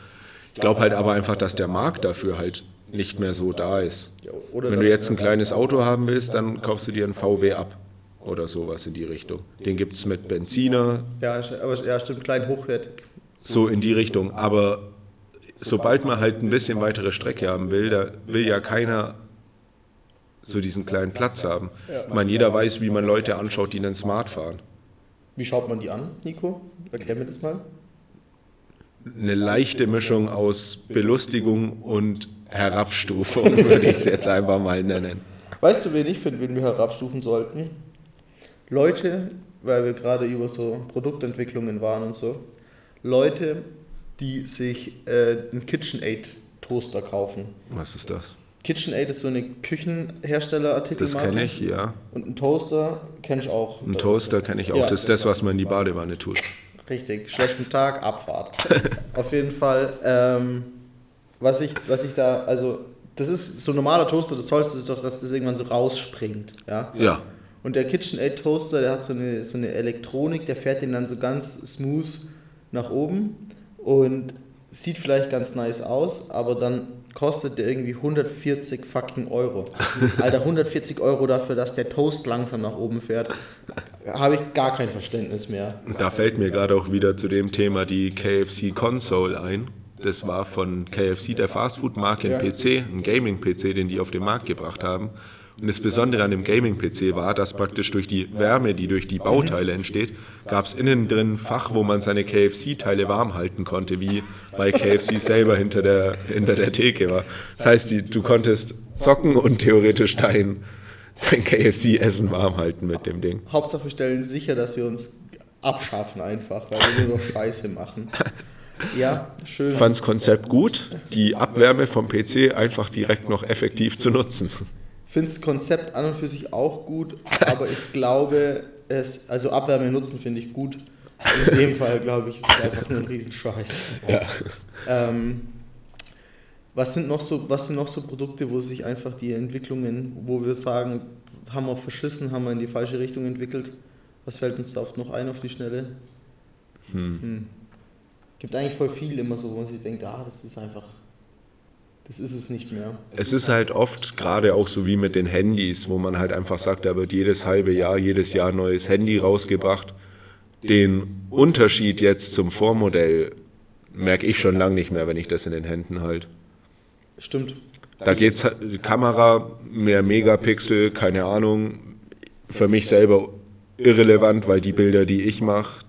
Ich glaube halt aber einfach, dass der Markt dafür halt nicht mehr so da ist. Wenn du jetzt ein kleines Auto haben willst, dann kaufst du dir einen VW ab oder sowas in die Richtung. Den gibt es mit Benziner, Ja, aber ja, stimmt, klein hochwertig. so in die Richtung. Aber sobald man halt ein bisschen weitere Strecke haben will, da will ja keiner so diesen kleinen Platz haben. Ich meine, jeder weiß, wie man Leute anschaut, die einen Smart fahren. Wie schaut man die an, Nico? Erklär mir das mal. Eine leichte Mischung aus Belustigung und Herabstufung, würde ich es jetzt einfach mal nennen. Weißt du, wen ich finde, wen wir herabstufen sollten? Leute, weil wir gerade über so Produktentwicklungen waren und so. Leute, die sich äh, einen KitchenAid Toaster kaufen. Was ist das? KitchenAid ist so eine Küchenherstellerartikel. Das kenne ich, ja. Und ein Toaster kenne ich auch. Ein Toaster kenne ich auch. Ja. Das ist das, was man in die Badewanne tut. Richtig, schlechten Tag, Abfahrt. Auf jeden Fall, ähm, was, ich, was ich da, also, das ist so ein normaler Toaster, das Tollste ist doch, dass das irgendwann so rausspringt. Ja? Ja, Und der KitchenAid Toaster, der hat so eine, so eine Elektronik, der fährt den dann so ganz smooth nach oben und sieht vielleicht ganz nice aus, aber dann kostet der irgendwie 140 fucking Euro. Alter, 140 Euro dafür, dass der Toast langsam nach oben fährt, habe ich gar kein Verständnis mehr. da fällt mir gerade auch wieder zu dem Thema die KFC Console ein. Das war von KFC, der Fastfood-Marke, ein. PC, ein Gaming-PC, den die auf den Markt gebracht haben. Und das Besondere an dem Gaming-PC war, dass praktisch durch die Wärme, die durch die Bauteile entsteht, gab es innen drin ein Fach, wo man seine KFC-Teile warm halten konnte, wie bei KFC selber hinter der, hinter der Theke war. Das heißt, die, du konntest zocken und theoretisch dein, dein KFC-Essen warm halten mit dem Ding. Hauptsache wir stellen sicher, dass wir uns abschaffen einfach, weil wir nur noch Scheiße machen. Ja, schön. Ich fand das Konzept gut, die Abwärme vom PC einfach direkt noch effektiv zu nutzen. Ich finde das Konzept an und für sich auch gut, aber ich glaube, es, also Abwärme nutzen finde ich gut. In dem Fall glaube ich, ist es einfach nur ein Riesenscheiß. Ja. Ähm, was sind noch so, was sind noch so Produkte, wo sich einfach die Entwicklungen, wo wir sagen, haben wir verschissen, haben wir in die falsche Richtung entwickelt? Was fällt uns da oft noch ein auf die Schnelle? Hm. Gibt eigentlich voll viel immer so, wo man sich denkt, ah, das ist einfach, das ist es nicht mehr. Es ist halt oft gerade auch so wie mit den Handys, wo man halt einfach sagt, da wird jedes halbe Jahr, jedes Jahr ein neues Handy rausgebracht. Den Unterschied jetzt zum Vormodell merke ich schon lange nicht mehr, wenn ich das in den Händen halte. Stimmt. Da geht's halt- Kamera, mehr Megapixel, keine Ahnung. Für mich selber irrelevant, weil die Bilder, die ich mache,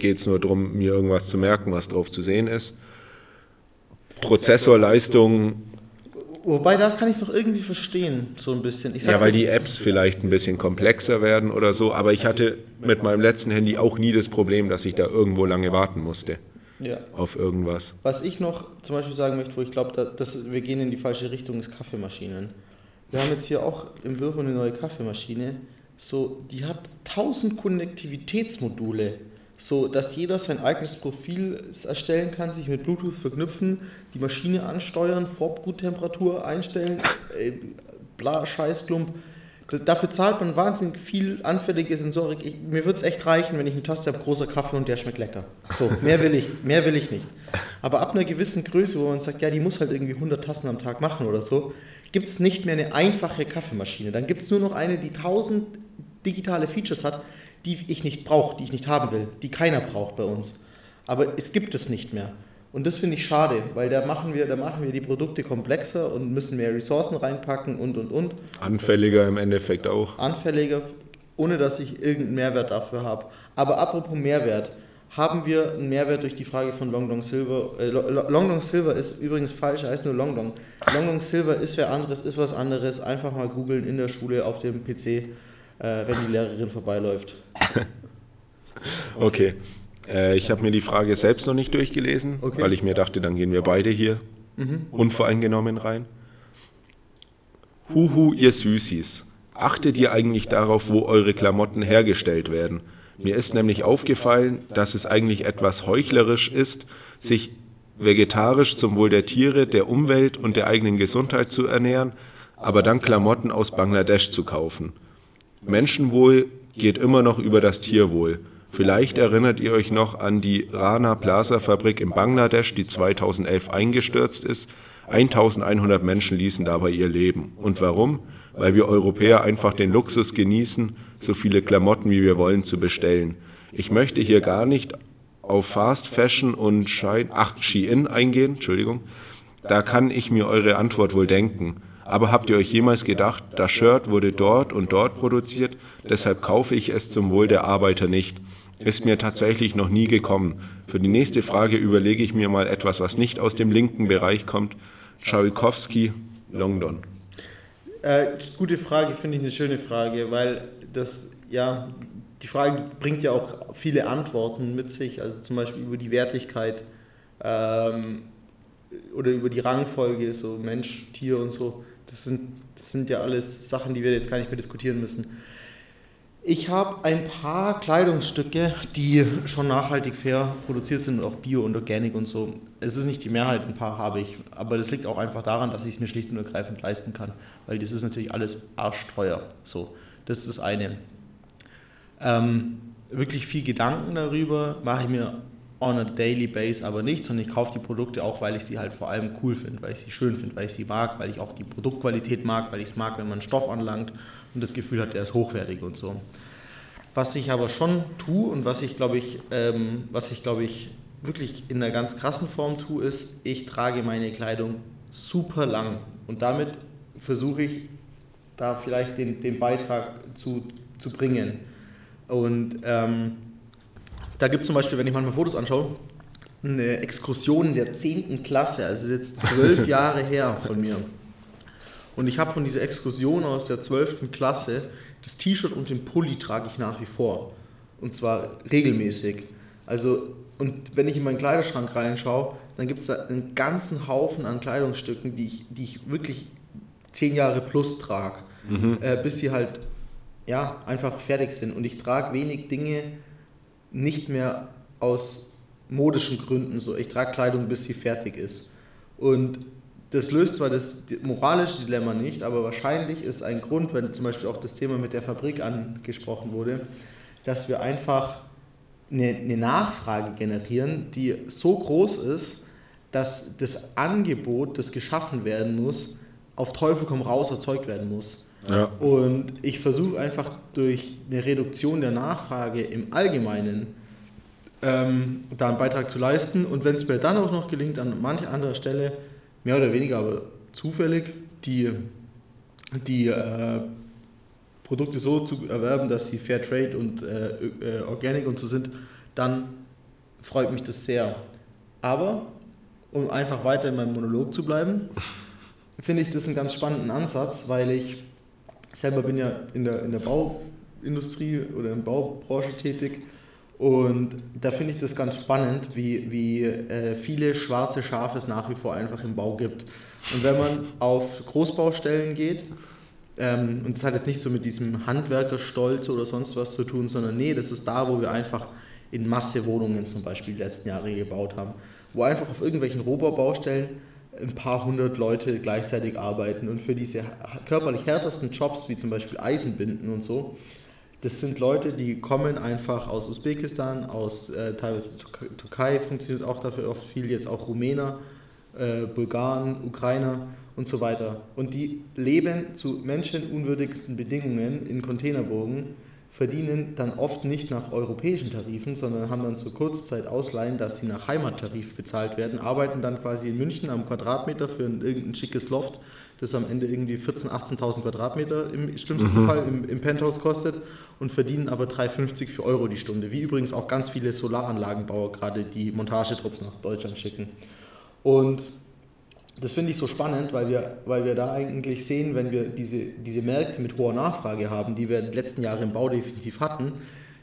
geht es nur darum, mir irgendwas zu merken, was drauf zu sehen ist. Prozessorleistung, Wobei, da kann ich es doch irgendwie verstehen, so ein bisschen. Ja, weil die Apps vielleicht ein bisschen komplexer werden oder so, aber ich hatte mit meinem letzten Handy auch nie das Problem, dass ich da irgendwo lange warten musste ja. auf irgendwas. Was ich noch zum Beispiel sagen möchte, wo ich glaube, da, dass wir gehen in die falsche Richtung, ist Kaffeemaschinen. Wir haben jetzt hier auch im Büro eine neue Kaffeemaschine. So, die hat 1000 Konnektivitätsmodule, so dass jeder sein eigenes Profil erstellen kann, sich mit Bluetooth verknüpfen, die Maschine ansteuern, Vorbruttemperatur einstellen, äh, bla, Scheißklump. Dafür zahlt man wahnsinnig viel anfällige Sensorik. Ich, mir würde es echt reichen, wenn ich eine Taste habe, großer Kaffee und der schmeckt lecker. So, mehr will ich, mehr will ich nicht. Aber ab einer gewissen Größe, wo man sagt, ja, die muss halt irgendwie 100 Tassen am Tag machen oder so, gibt es nicht mehr eine einfache Kaffeemaschine. Dann gibt es nur noch eine, die 1000 digitale Features hat, die ich nicht brauche, die ich nicht haben will, die keiner braucht bei uns. Aber es gibt es nicht mehr. Und das finde ich schade, weil da machen, wir, da machen wir die Produkte komplexer und müssen mehr Ressourcen reinpacken und und und. Anfälliger im Endeffekt auch. Anfälliger, ohne dass ich irgendeinen Mehrwert dafür habe. Aber apropos Mehrwert, haben wir einen Mehrwert durch die Frage von Long Long Silver? Äh, Lo- Lo- Long Long Silver ist übrigens falsch, heißt nur Long Long. Long Long Silver ist wer anderes, ist was anderes. Einfach mal googeln in der Schule auf dem PC, äh, wenn die Lehrerin vorbeiläuft. Okay. Äh, ich habe mir die Frage selbst noch nicht durchgelesen, Okay. weil ich mir dachte, dann gehen wir beide hier unvoreingenommen rein. Huhu, ihr Süßis. Achtet ihr eigentlich darauf, wo eure Klamotten hergestellt werden? Mir ist nämlich aufgefallen, dass es eigentlich etwas heuchlerisch ist, sich vegetarisch zum Wohl der Tiere, der Umwelt und der eigenen Gesundheit zu ernähren, aber dann Klamotten aus Bangladesch zu kaufen. Menschenwohl geht immer noch über das Tierwohl. Vielleicht erinnert ihr euch noch an die Rana Plaza Fabrik in Bangladesch, die 2011 eingestürzt ist, 1100 Menschen ließen dabei ihr Leben. Und warum? Weil wir Europäer einfach den Luxus genießen, so viele Klamotten wie wir wollen zu bestellen. Ich möchte hier gar nicht auf Fast Fashion und Shein, ach, Shein eingehen, Entschuldigung. Da kann ich mir eure Antwort wohl denken. Aber habt ihr euch jemals gedacht, das Shirt wurde dort und dort produziert, deshalb kaufe ich es zum Wohl der Arbeiter nicht? Ist mir tatsächlich noch nie gekommen. Für die nächste Frage überlege ich mir mal etwas, was nicht aus dem linken Bereich kommt. Tchaikovsky, London. Äh, gute Frage, finde ich eine schöne Frage, weil das, ja, die Frage bringt ja auch viele Antworten mit sich, also zum Beispiel über die Wertigkeit ähm, oder über die Rangfolge, so Mensch, Tier und so. Das sind, das sind ja alles Sachen, die wir jetzt gar nicht mehr diskutieren müssen. Ich habe ein paar Kleidungsstücke, die schon nachhaltig fair produziert sind, auch bio und organic und so. Es ist nicht die Mehrheit, ein paar habe ich, aber das liegt auch einfach daran, dass ich es mir schlicht und ergreifend leisten kann, weil das ist natürlich alles arschteuer. So, das ist das eine. Ähm, wirklich viel Gedanken darüber mache ich mir on a daily base aber nicht, sondern ich kaufe die Produkte auch, weil ich sie halt vor allem cool finde, weil ich sie schön finde, weil ich sie mag, weil ich auch die Produktqualität mag, weil ich es mag, wenn man Stoff anlangt und das Gefühl hat, der ist hochwertig und so. Was ich aber schon tue und was ich glaube ich, ähm, was ich glaube ich wirklich in einer ganz krassen Form tue, ist, ich trage meine Kleidung super lang und damit versuche ich da vielleicht den, den Beitrag zu, zu bringen. Und ähm, da gibt es zum Beispiel, wenn ich manchmal Fotos anschaue, eine Exkursion in der 10. Klasse, also jetzt zwölf Jahre her von mir. Und ich habe von dieser Exkursion aus der 12. Klasse das T-Shirt und den Pulli trage ich nach wie vor. Und zwar regelmäßig. Also, und wenn ich in meinen Kleiderschrank reinschaue, dann gibt es da einen ganzen Haufen an Kleidungsstücken, die ich, die ich wirklich zehn Jahre plus trage, mhm. äh, bis sie halt ja, einfach fertig sind. Und ich trage wenig Dinge nicht mehr aus modischen Gründen so. Ich trage Kleidung, bis sie fertig ist. Und das löst zwar das moralische Dilemma nicht, aber wahrscheinlich ist ein Grund, wenn zum Beispiel auch das Thema mit der Fabrik angesprochen wurde, dass wir einfach eine, eine Nachfrage generieren, die so groß ist, dass das Angebot, das geschaffen werden muss, auf Teufel komm raus erzeugt werden muss. Ja. Und ich versuche einfach durch eine Reduktion der Nachfrage im Allgemeinen ähm, da einen Beitrag zu leisten. Und wenn es mir dann auch noch gelingt, an mancher anderer Stelle mehr oder weniger aber zufällig die, die äh, Produkte so zu erwerben, dass sie Fair Trade und äh, äh, Organic und so sind, dann freut mich das sehr. Aber um einfach weiter in meinem Monolog zu bleiben, finde ich das einen ganz spannenden Ansatz, weil ich selber bin ja in der, in der Bauindustrie oder in der Baubranche tätig und da finde ich das ganz spannend, wie, wie äh, viele schwarze Schafe es nach wie vor einfach im Bau gibt. Und wenn man auf Großbaustellen geht, ähm, und das hat jetzt nicht so mit diesem Handwerkerstolz oder sonst was zu tun, sondern nee, das ist da, wo wir einfach in Masse Wohnungen zum Beispiel die letzten Jahre gebaut haben, wo einfach auf irgendwelchen Rohbaubaustellen ein paar hundert Leute gleichzeitig arbeiten und für diese körperlich härtesten Jobs, wie zum Beispiel Eisenbinden und so, das sind Leute, die kommen einfach aus Usbekistan, aus äh, teilweise Türkei, funktioniert auch dafür oft viel, jetzt auch Rumäner, äh, Bulgaren, Ukrainer und so weiter. Und die leben zu menschenunwürdigsten Bedingungen in Containerburgen, verdienen dann oft nicht nach europäischen Tarifen, sondern haben dann zur Kurzzeit Ausleihen, dass sie nach Heimattarif bezahlt werden, arbeiten dann quasi in München am Quadratmeter für ein, irgendein schickes Loft das am Ende irgendwie 14.000, 18.000 Quadratmeter im schlimmsten mhm. Fall im, im, Penthouse kostet und verdienen aber 3,50 für Euro die Stunde, wie übrigens auch ganz viele Solaranlagenbauer gerade die Montagetrupps nach Deutschland schicken. Und das finde ich so spannend, weil wir, weil wir da eigentlich sehen, wenn wir diese, diese Märkte mit hoher Nachfrage haben, die wir die letzten Jahre im Bau definitiv hatten,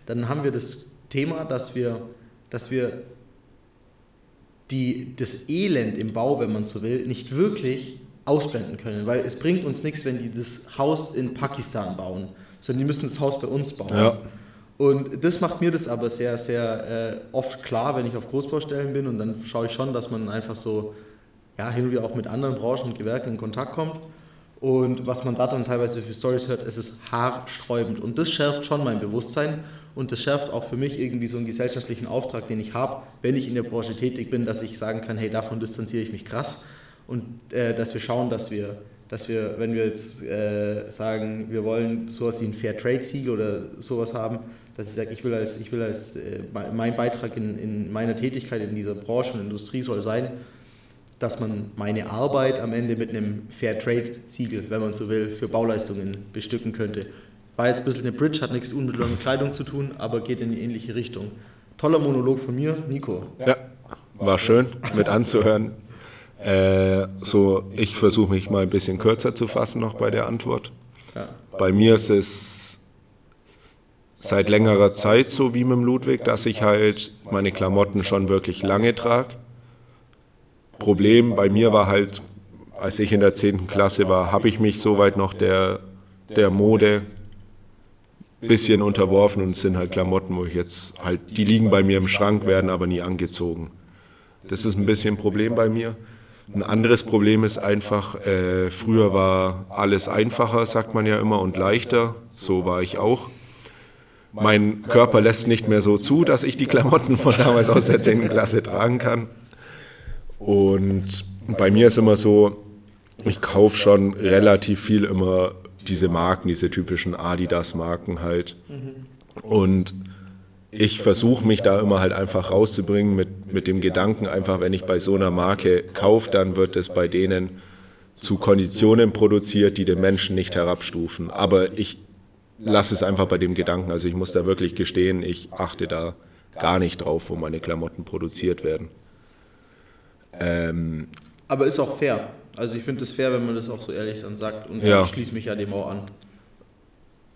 dann haben wir das Thema, dass wir, dass wir die, das Elend im Bau, wenn man so will, nicht wirklich ausblenden können, weil es bringt uns nichts, wenn die das Haus in Pakistan bauen, sondern die müssen das Haus bei uns bauen. Ja. Und das macht mir das aber sehr, sehr äh, oft klar, wenn ich auf Großbaustellen bin und dann schaue ich schon, dass man einfach so ja, hin und wieder auch mit anderen Branchen und Gewerken in Kontakt kommt. Und was man da dann teilweise für Stories hört, es ist haarsträubend. Und das schärft schon mein Bewusstsein und das schärft auch für mich irgendwie so einen gesellschaftlichen Auftrag, den ich habe, wenn ich in der Branche tätig bin, dass ich sagen kann, hey, davon distanziere ich mich krass und äh, dass wir schauen, dass wir, dass wir, wenn wir jetzt äh, sagen, wir wollen sowas wie ein Fair Trade Siegel oder sowas haben, dass ich sage, ich will als, ich will als äh, mein Beitrag in, in meiner Tätigkeit in dieser Branche und Industrie soll sein, dass man meine Arbeit am Ende mit einem Fair Trade Siegel, wenn man so will, für Bauleistungen bestücken könnte. War jetzt ein bisschen eine Bridge, hat nichts unmittelbar mit Kleidung zu tun, aber geht in die ähnliche Richtung. Toller Monolog von mir, Nico. Ja, war schön mit anzuhören. Äh, so, ich versuche mich mal ein bisschen kürzer zu fassen noch bei der Antwort. Bei mir ist es seit längerer Zeit so wie mit dem Ludwig, dass ich halt meine Klamotten schon wirklich lange trage. Problem bei mir war halt, als ich in der 10. Klasse war, habe ich mich soweit noch der, der Mode bisschen unterworfen und es sind halt Klamotten, wo ich jetzt halt, die liegen bei mir im Schrank, werden aber nie angezogen. Das ist ein bisschen ein Problem bei mir. Ein anderes Problem ist einfach, äh, früher war alles einfacher, sagt man ja immer, und leichter. So war ich auch. Mein Körper lässt nicht mehr so zu, dass ich die Klamotten von damals aus der 10. Klasse tragen kann. Und bei mir ist immer so, ich kaufe schon relativ viel immer diese Marken, diese typischen Adidas-Marken halt. Und ich versuche mich da immer halt einfach rauszubringen mit, mit dem Gedanken, einfach wenn ich bei so einer Marke kaufe, dann wird es bei denen zu Konditionen produziert, die den Menschen nicht herabstufen. Aber ich lasse es einfach bei dem Gedanken, also ich muss da wirklich gestehen, ich achte da gar nicht drauf, wo meine Klamotten produziert werden. Ähm, Aber ist auch fair. Also ich finde es fair, wenn man das auch so ehrlich dann sagt und Ja. ich schließe mich ja dem auch an.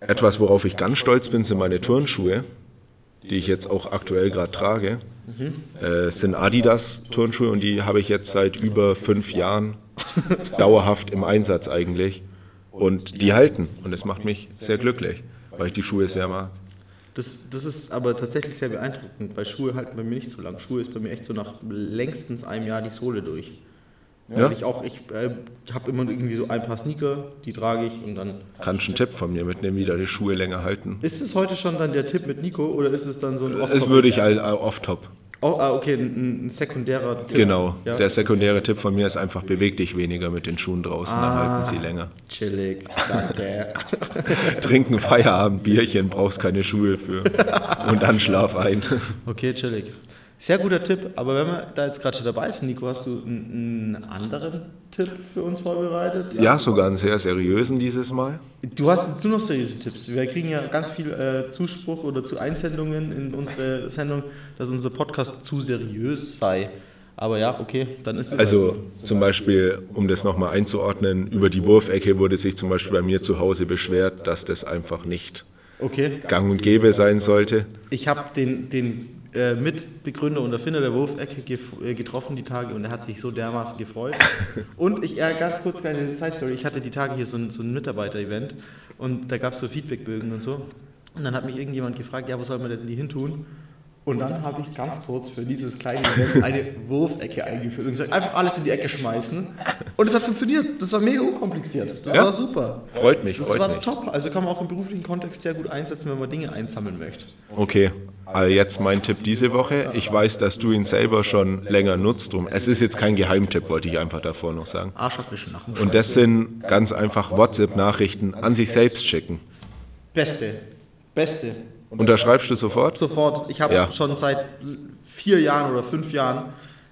Etwas, worauf ich ganz stolz bin, sind meine Turnschuhe, die ich jetzt auch aktuell gerade trage. Äh, es sind Adidas Turnschuhe und die habe ich jetzt seit über fünf Jahren dauerhaft im Einsatz eigentlich. Und die halten und das macht mich sehr glücklich, weil ich die Schuhe sehr mag. Das, das ist aber tatsächlich sehr beeindruckend, weil Schuhe halten bei mir nicht so lang. Schuhe ist bei mir echt so nach längstens einem Jahr die Sohle durch. Ja? Weil Ich auch, ich äh, habe immer irgendwie so ein paar Sneaker, die trage ich und dann. Kannst einen Tipp von mir mitnehmen, wie die Schuhe länger halten. Ist es heute schon dann der Tipp mit Nico oder ist es dann so ein Das würde ich als als off-top. Oh, ah, okay, ein, ein sekundärer Tipp. Genau. Ja? Der sekundäre Tipp von mir ist einfach, beweg dich weniger mit den Schuhen draußen, dann halten sie länger. Chillig, danke. Trinken Feierabend, Bierchen, brauchst keine Schuhe für. Und dann schlaf ein. Okay, chillig. Sehr guter Tipp, aber wenn wir da jetzt gerade schon dabei sind, Nico, hast du einen, anderen Tipp für uns vorbereitet? Ja, sogar einen sehr seriösen dieses Mal. Du hast jetzt nur noch seriöse Tipps. Wir kriegen ja ganz viel äh, Zuspruch oder zu Einsendungen in unsere Sendung, dass unser Podcast zu seriös sei. Aber ja, okay, dann ist es Also so. zum Beispiel, um das nochmal einzuordnen, über die Wurfecke wurde sich zum Beispiel bei mir zu Hause beschwert, dass das einfach nicht Okay. gang und gäbe sein sollte. Ich habe den, den äh, Mitbegründer und Erfinder der Wurfecke äh, getroffen die Tage und er hat sich so dermaßen gefreut. Und ich, ja, ganz kurz kleine Side-Story, ich hatte die Tage hier so ein, so ein Mitarbeiter-Event und da gab es so Feedbackbögen und so. Und dann hat mich irgendjemand gefragt, ja, wo soll man denn die hin tun? Und dann habe ich ganz kurz für dieses kleine Event eine Wurfecke eingeführt und gesagt, einfach alles in die Ecke schmeißen. Und es hat funktioniert. Das war mega unkompliziert. Das Ja. war super. Freut mich, Das freut war mich. top. Also kann man auch im beruflichen Kontext sehr gut einsetzen, wenn man Dinge einsammeln möchte. Okay, also jetzt mein Tipp diese Woche. Ich weiß, dass du ihn selber schon länger nutzt. Drum. Es ist jetzt kein Geheimtipp, wollte ich einfach davor noch sagen. Arsch abwischen nach Und das sind ganz einfach WhatsApp-Nachrichten an sich selbst schicken. Beste. Beste. Unterschreibst du sofort? Sofort. Ich habe Ja. schon seit vier Jahren oder fünf Jahren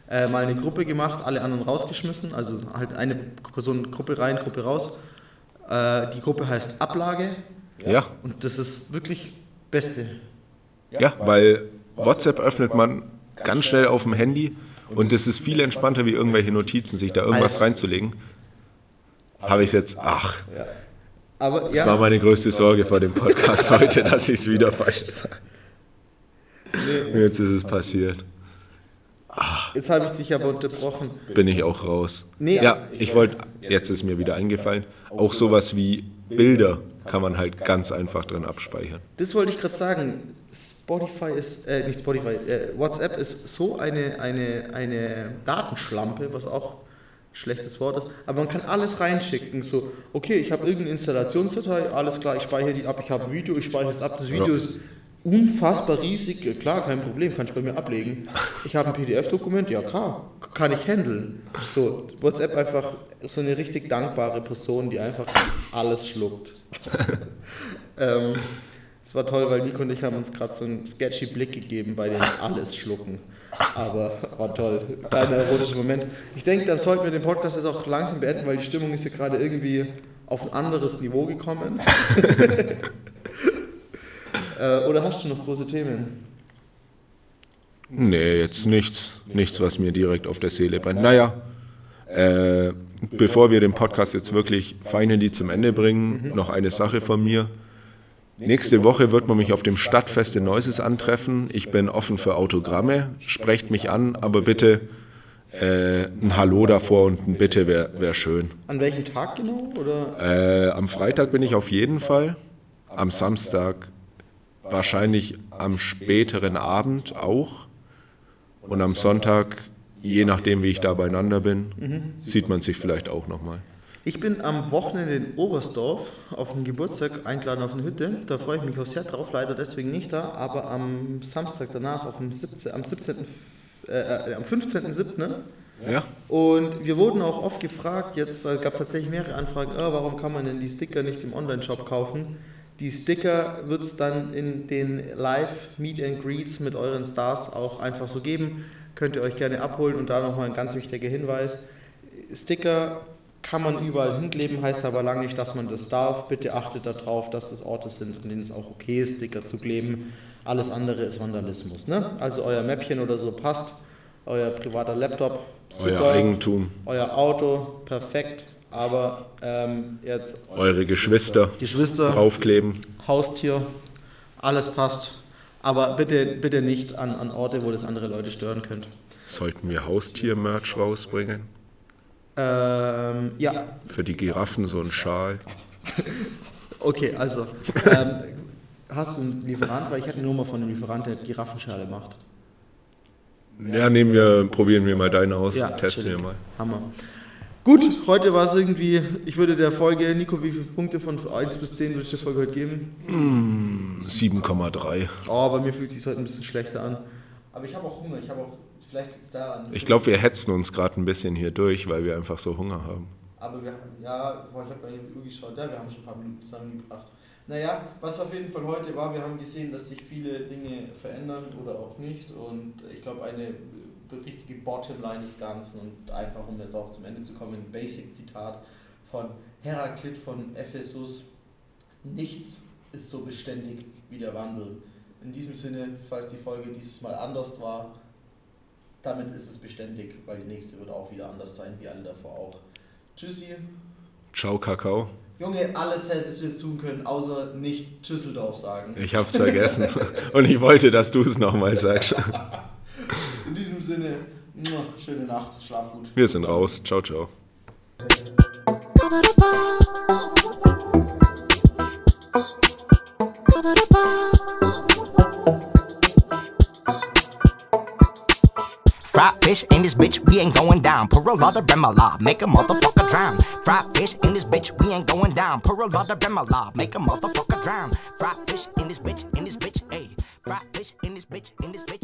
äh, mal eine Gruppe gemacht, alle anderen rausgeschmissen. Also halt eine Person, Gruppe rein, Gruppe raus. Äh, die Gruppe heißt Ablage Ja, und das ist wirklich Beste. ja, weil WhatsApp öffnet man ganz schnell auf dem Handy und es ist viel entspannter, wie irgendwelche Notizen, sich da irgendwas reinzulegen. Habe ich jetzt, ach, Aber das ja, war meine größte Sorge vor dem Podcast heute, dass ich es wieder falsch sage. Jetzt ist es passiert. jetzt habe ich dich aber unterbrochen. bin ich auch raus. Nee, ja, ich wollte, jetzt ist mir wieder eingefallen, auch sowas wie Bilder kann man halt ganz einfach drin abspeichern. Das wollte ich gerade sagen. Spotify ist, äh, nicht Spotify, äh, WhatsApp ist so eine, eine, eine Datenschlampe, was auch schlechtes Wort ist, aber man kann alles reinschicken. So, okay, ich habe irgendeine Installationsdatei, alles klar, ich speichere die ab, ich habe ein Video, ich speichere es ab. Das Video Ja. ist unfassbar riesig. Klar, kein Problem, kann ich bei mir ablegen. Ich habe ein PDF-Dokument, ja klar, kann ich handeln. So, WhatsApp einfach so eine richtig dankbare Person, die einfach alles schluckt. ähm, es war toll, weil Nico und ich haben uns gerade so einen sketchy Blick gegeben bei den alles schlucken. Aber war toll. Kleiner erotischer Moment. Ich denke, dann sollten wir den Podcast jetzt auch langsam beenden, weil die Stimmung ist ja gerade irgendwie auf ein anderes Niveau gekommen. äh, oder hast du noch große Themen? Nee, jetzt nichts, nichts, was mir direkt auf der Seele brennt. Naja, äh, bevor wir den Podcast jetzt wirklich finally zum Ende bringen, noch eine Sache von mir. Nächste Woche wird man mich auf dem Stadtfest in Neuses antreffen. Ich bin offen für Autogramme. Sprecht mich an, aber bitte äh, ein Hallo davor und ein Bitte wäre wär schön. An welchem Tag genau? Oder? Äh, am Freitag bin ich auf jeden Fall. Am Samstag wahrscheinlich am späteren Abend auch. Und am Sonntag, je nachdem, wie ich da beieinander bin, sieht man sich vielleicht auch nochmal. Ich bin am Wochenende in Oberstdorf auf einen Geburtstag eingeladen auf eine Hütte. Da freue ich mich auch sehr drauf, leider deswegen nicht da, aber am Samstag danach, auf dem 17, am 17. Äh, äh, am 15.07. Ne? Ja? Und wir wurden auch oft gefragt, jetzt äh, gab tatsächlich mehrere Anfragen, ah, warum kann man denn die Sticker nicht im Online-Shop kaufen? Die Sticker wird es dann in den Live-Meet and Greets mit euren Stars auch einfach so geben. Könnt ihr euch gerne abholen und da nochmal ein ganz wichtiger Hinweis. Sticker kann man überall hinkleben, heißt aber lange nicht, dass man das darf. Bitte achtet darauf, dass das Orte sind, an denen es auch okay ist, Sticker zu kleben. Alles andere ist Vandalismus. Ne? Also euer Mäppchen oder so passt, euer privater Laptop, Euer Eigentum, euer Auto, perfekt. Aber ähm, jetzt eure Geschwister Geschwister, draufkleben. Haustier, alles passt. Aber bitte, bitte nicht an, an Orte, wo das andere Leute stören könnte. Sollten wir Haustier-Merch rausbringen? Ähm, ja, Für die Giraffen so ein Schal. okay, also. Ähm, hast du einen Lieferant? Weil ich hatte eine Nummer von einem Lieferant, der Giraffenschale macht. Ja, nehmen wir, probieren wir mal deine aus, Ja, testen wir mal. Hammer. Gut, heute war es irgendwie, ich würde der Folge, Nico, wie viele Punkte von 1 bis 10 würde ich der Folge heute geben? 7,3. Oh, bei mir fühlt es sich heute ein bisschen schlechter an. Aber ich habe auch Hunger, ich habe auch, vielleicht liegt es daran. Ich glaube, wir hetzen uns gerade ein bisschen hier durch, weil wir einfach so Hunger haben. Aber wir haben, ja, boah, ich habe Uhr geschaut, ja, wir haben schon ein paar Minuten zusammengebracht. Naja, was auf jeden Fall heute war, wir haben gesehen, dass sich viele Dinge verändern oder auch nicht. Und ich glaube, eine richtige Bottomline des Ganzen und einfach, um jetzt auch zum Ende zu kommen, ein Basic-Zitat von Heraklit von Ephesus. Nichts ist so beständig wie der Wandel. In diesem Sinne, falls die Folge dieses Mal anders war, damit ist es beständig, weil die nächste wird auch wieder anders sein, wie alle davor auch. Tschüssi. Ciao, Kakao. Junge, alles hättest du jetzt tun können, außer nicht Düsseldorf sagen. Ich hab's vergessen. Und ich wollte, dass du es nochmal sagst. In diesem Sinne, schöne Nacht, schlaf gut. Wir sind raus. Ciao, ciao. Fried fish in this bitch, we ain't going down. Pour a lot of Remala, make a motherfucker drown. Fried fish in this bitch, we ain't going down. Pour a lot of Remala, make a motherfucker drown. Fried fish in this bitch, in this bitch, ayy. Fried fish in this bitch, in this bitch.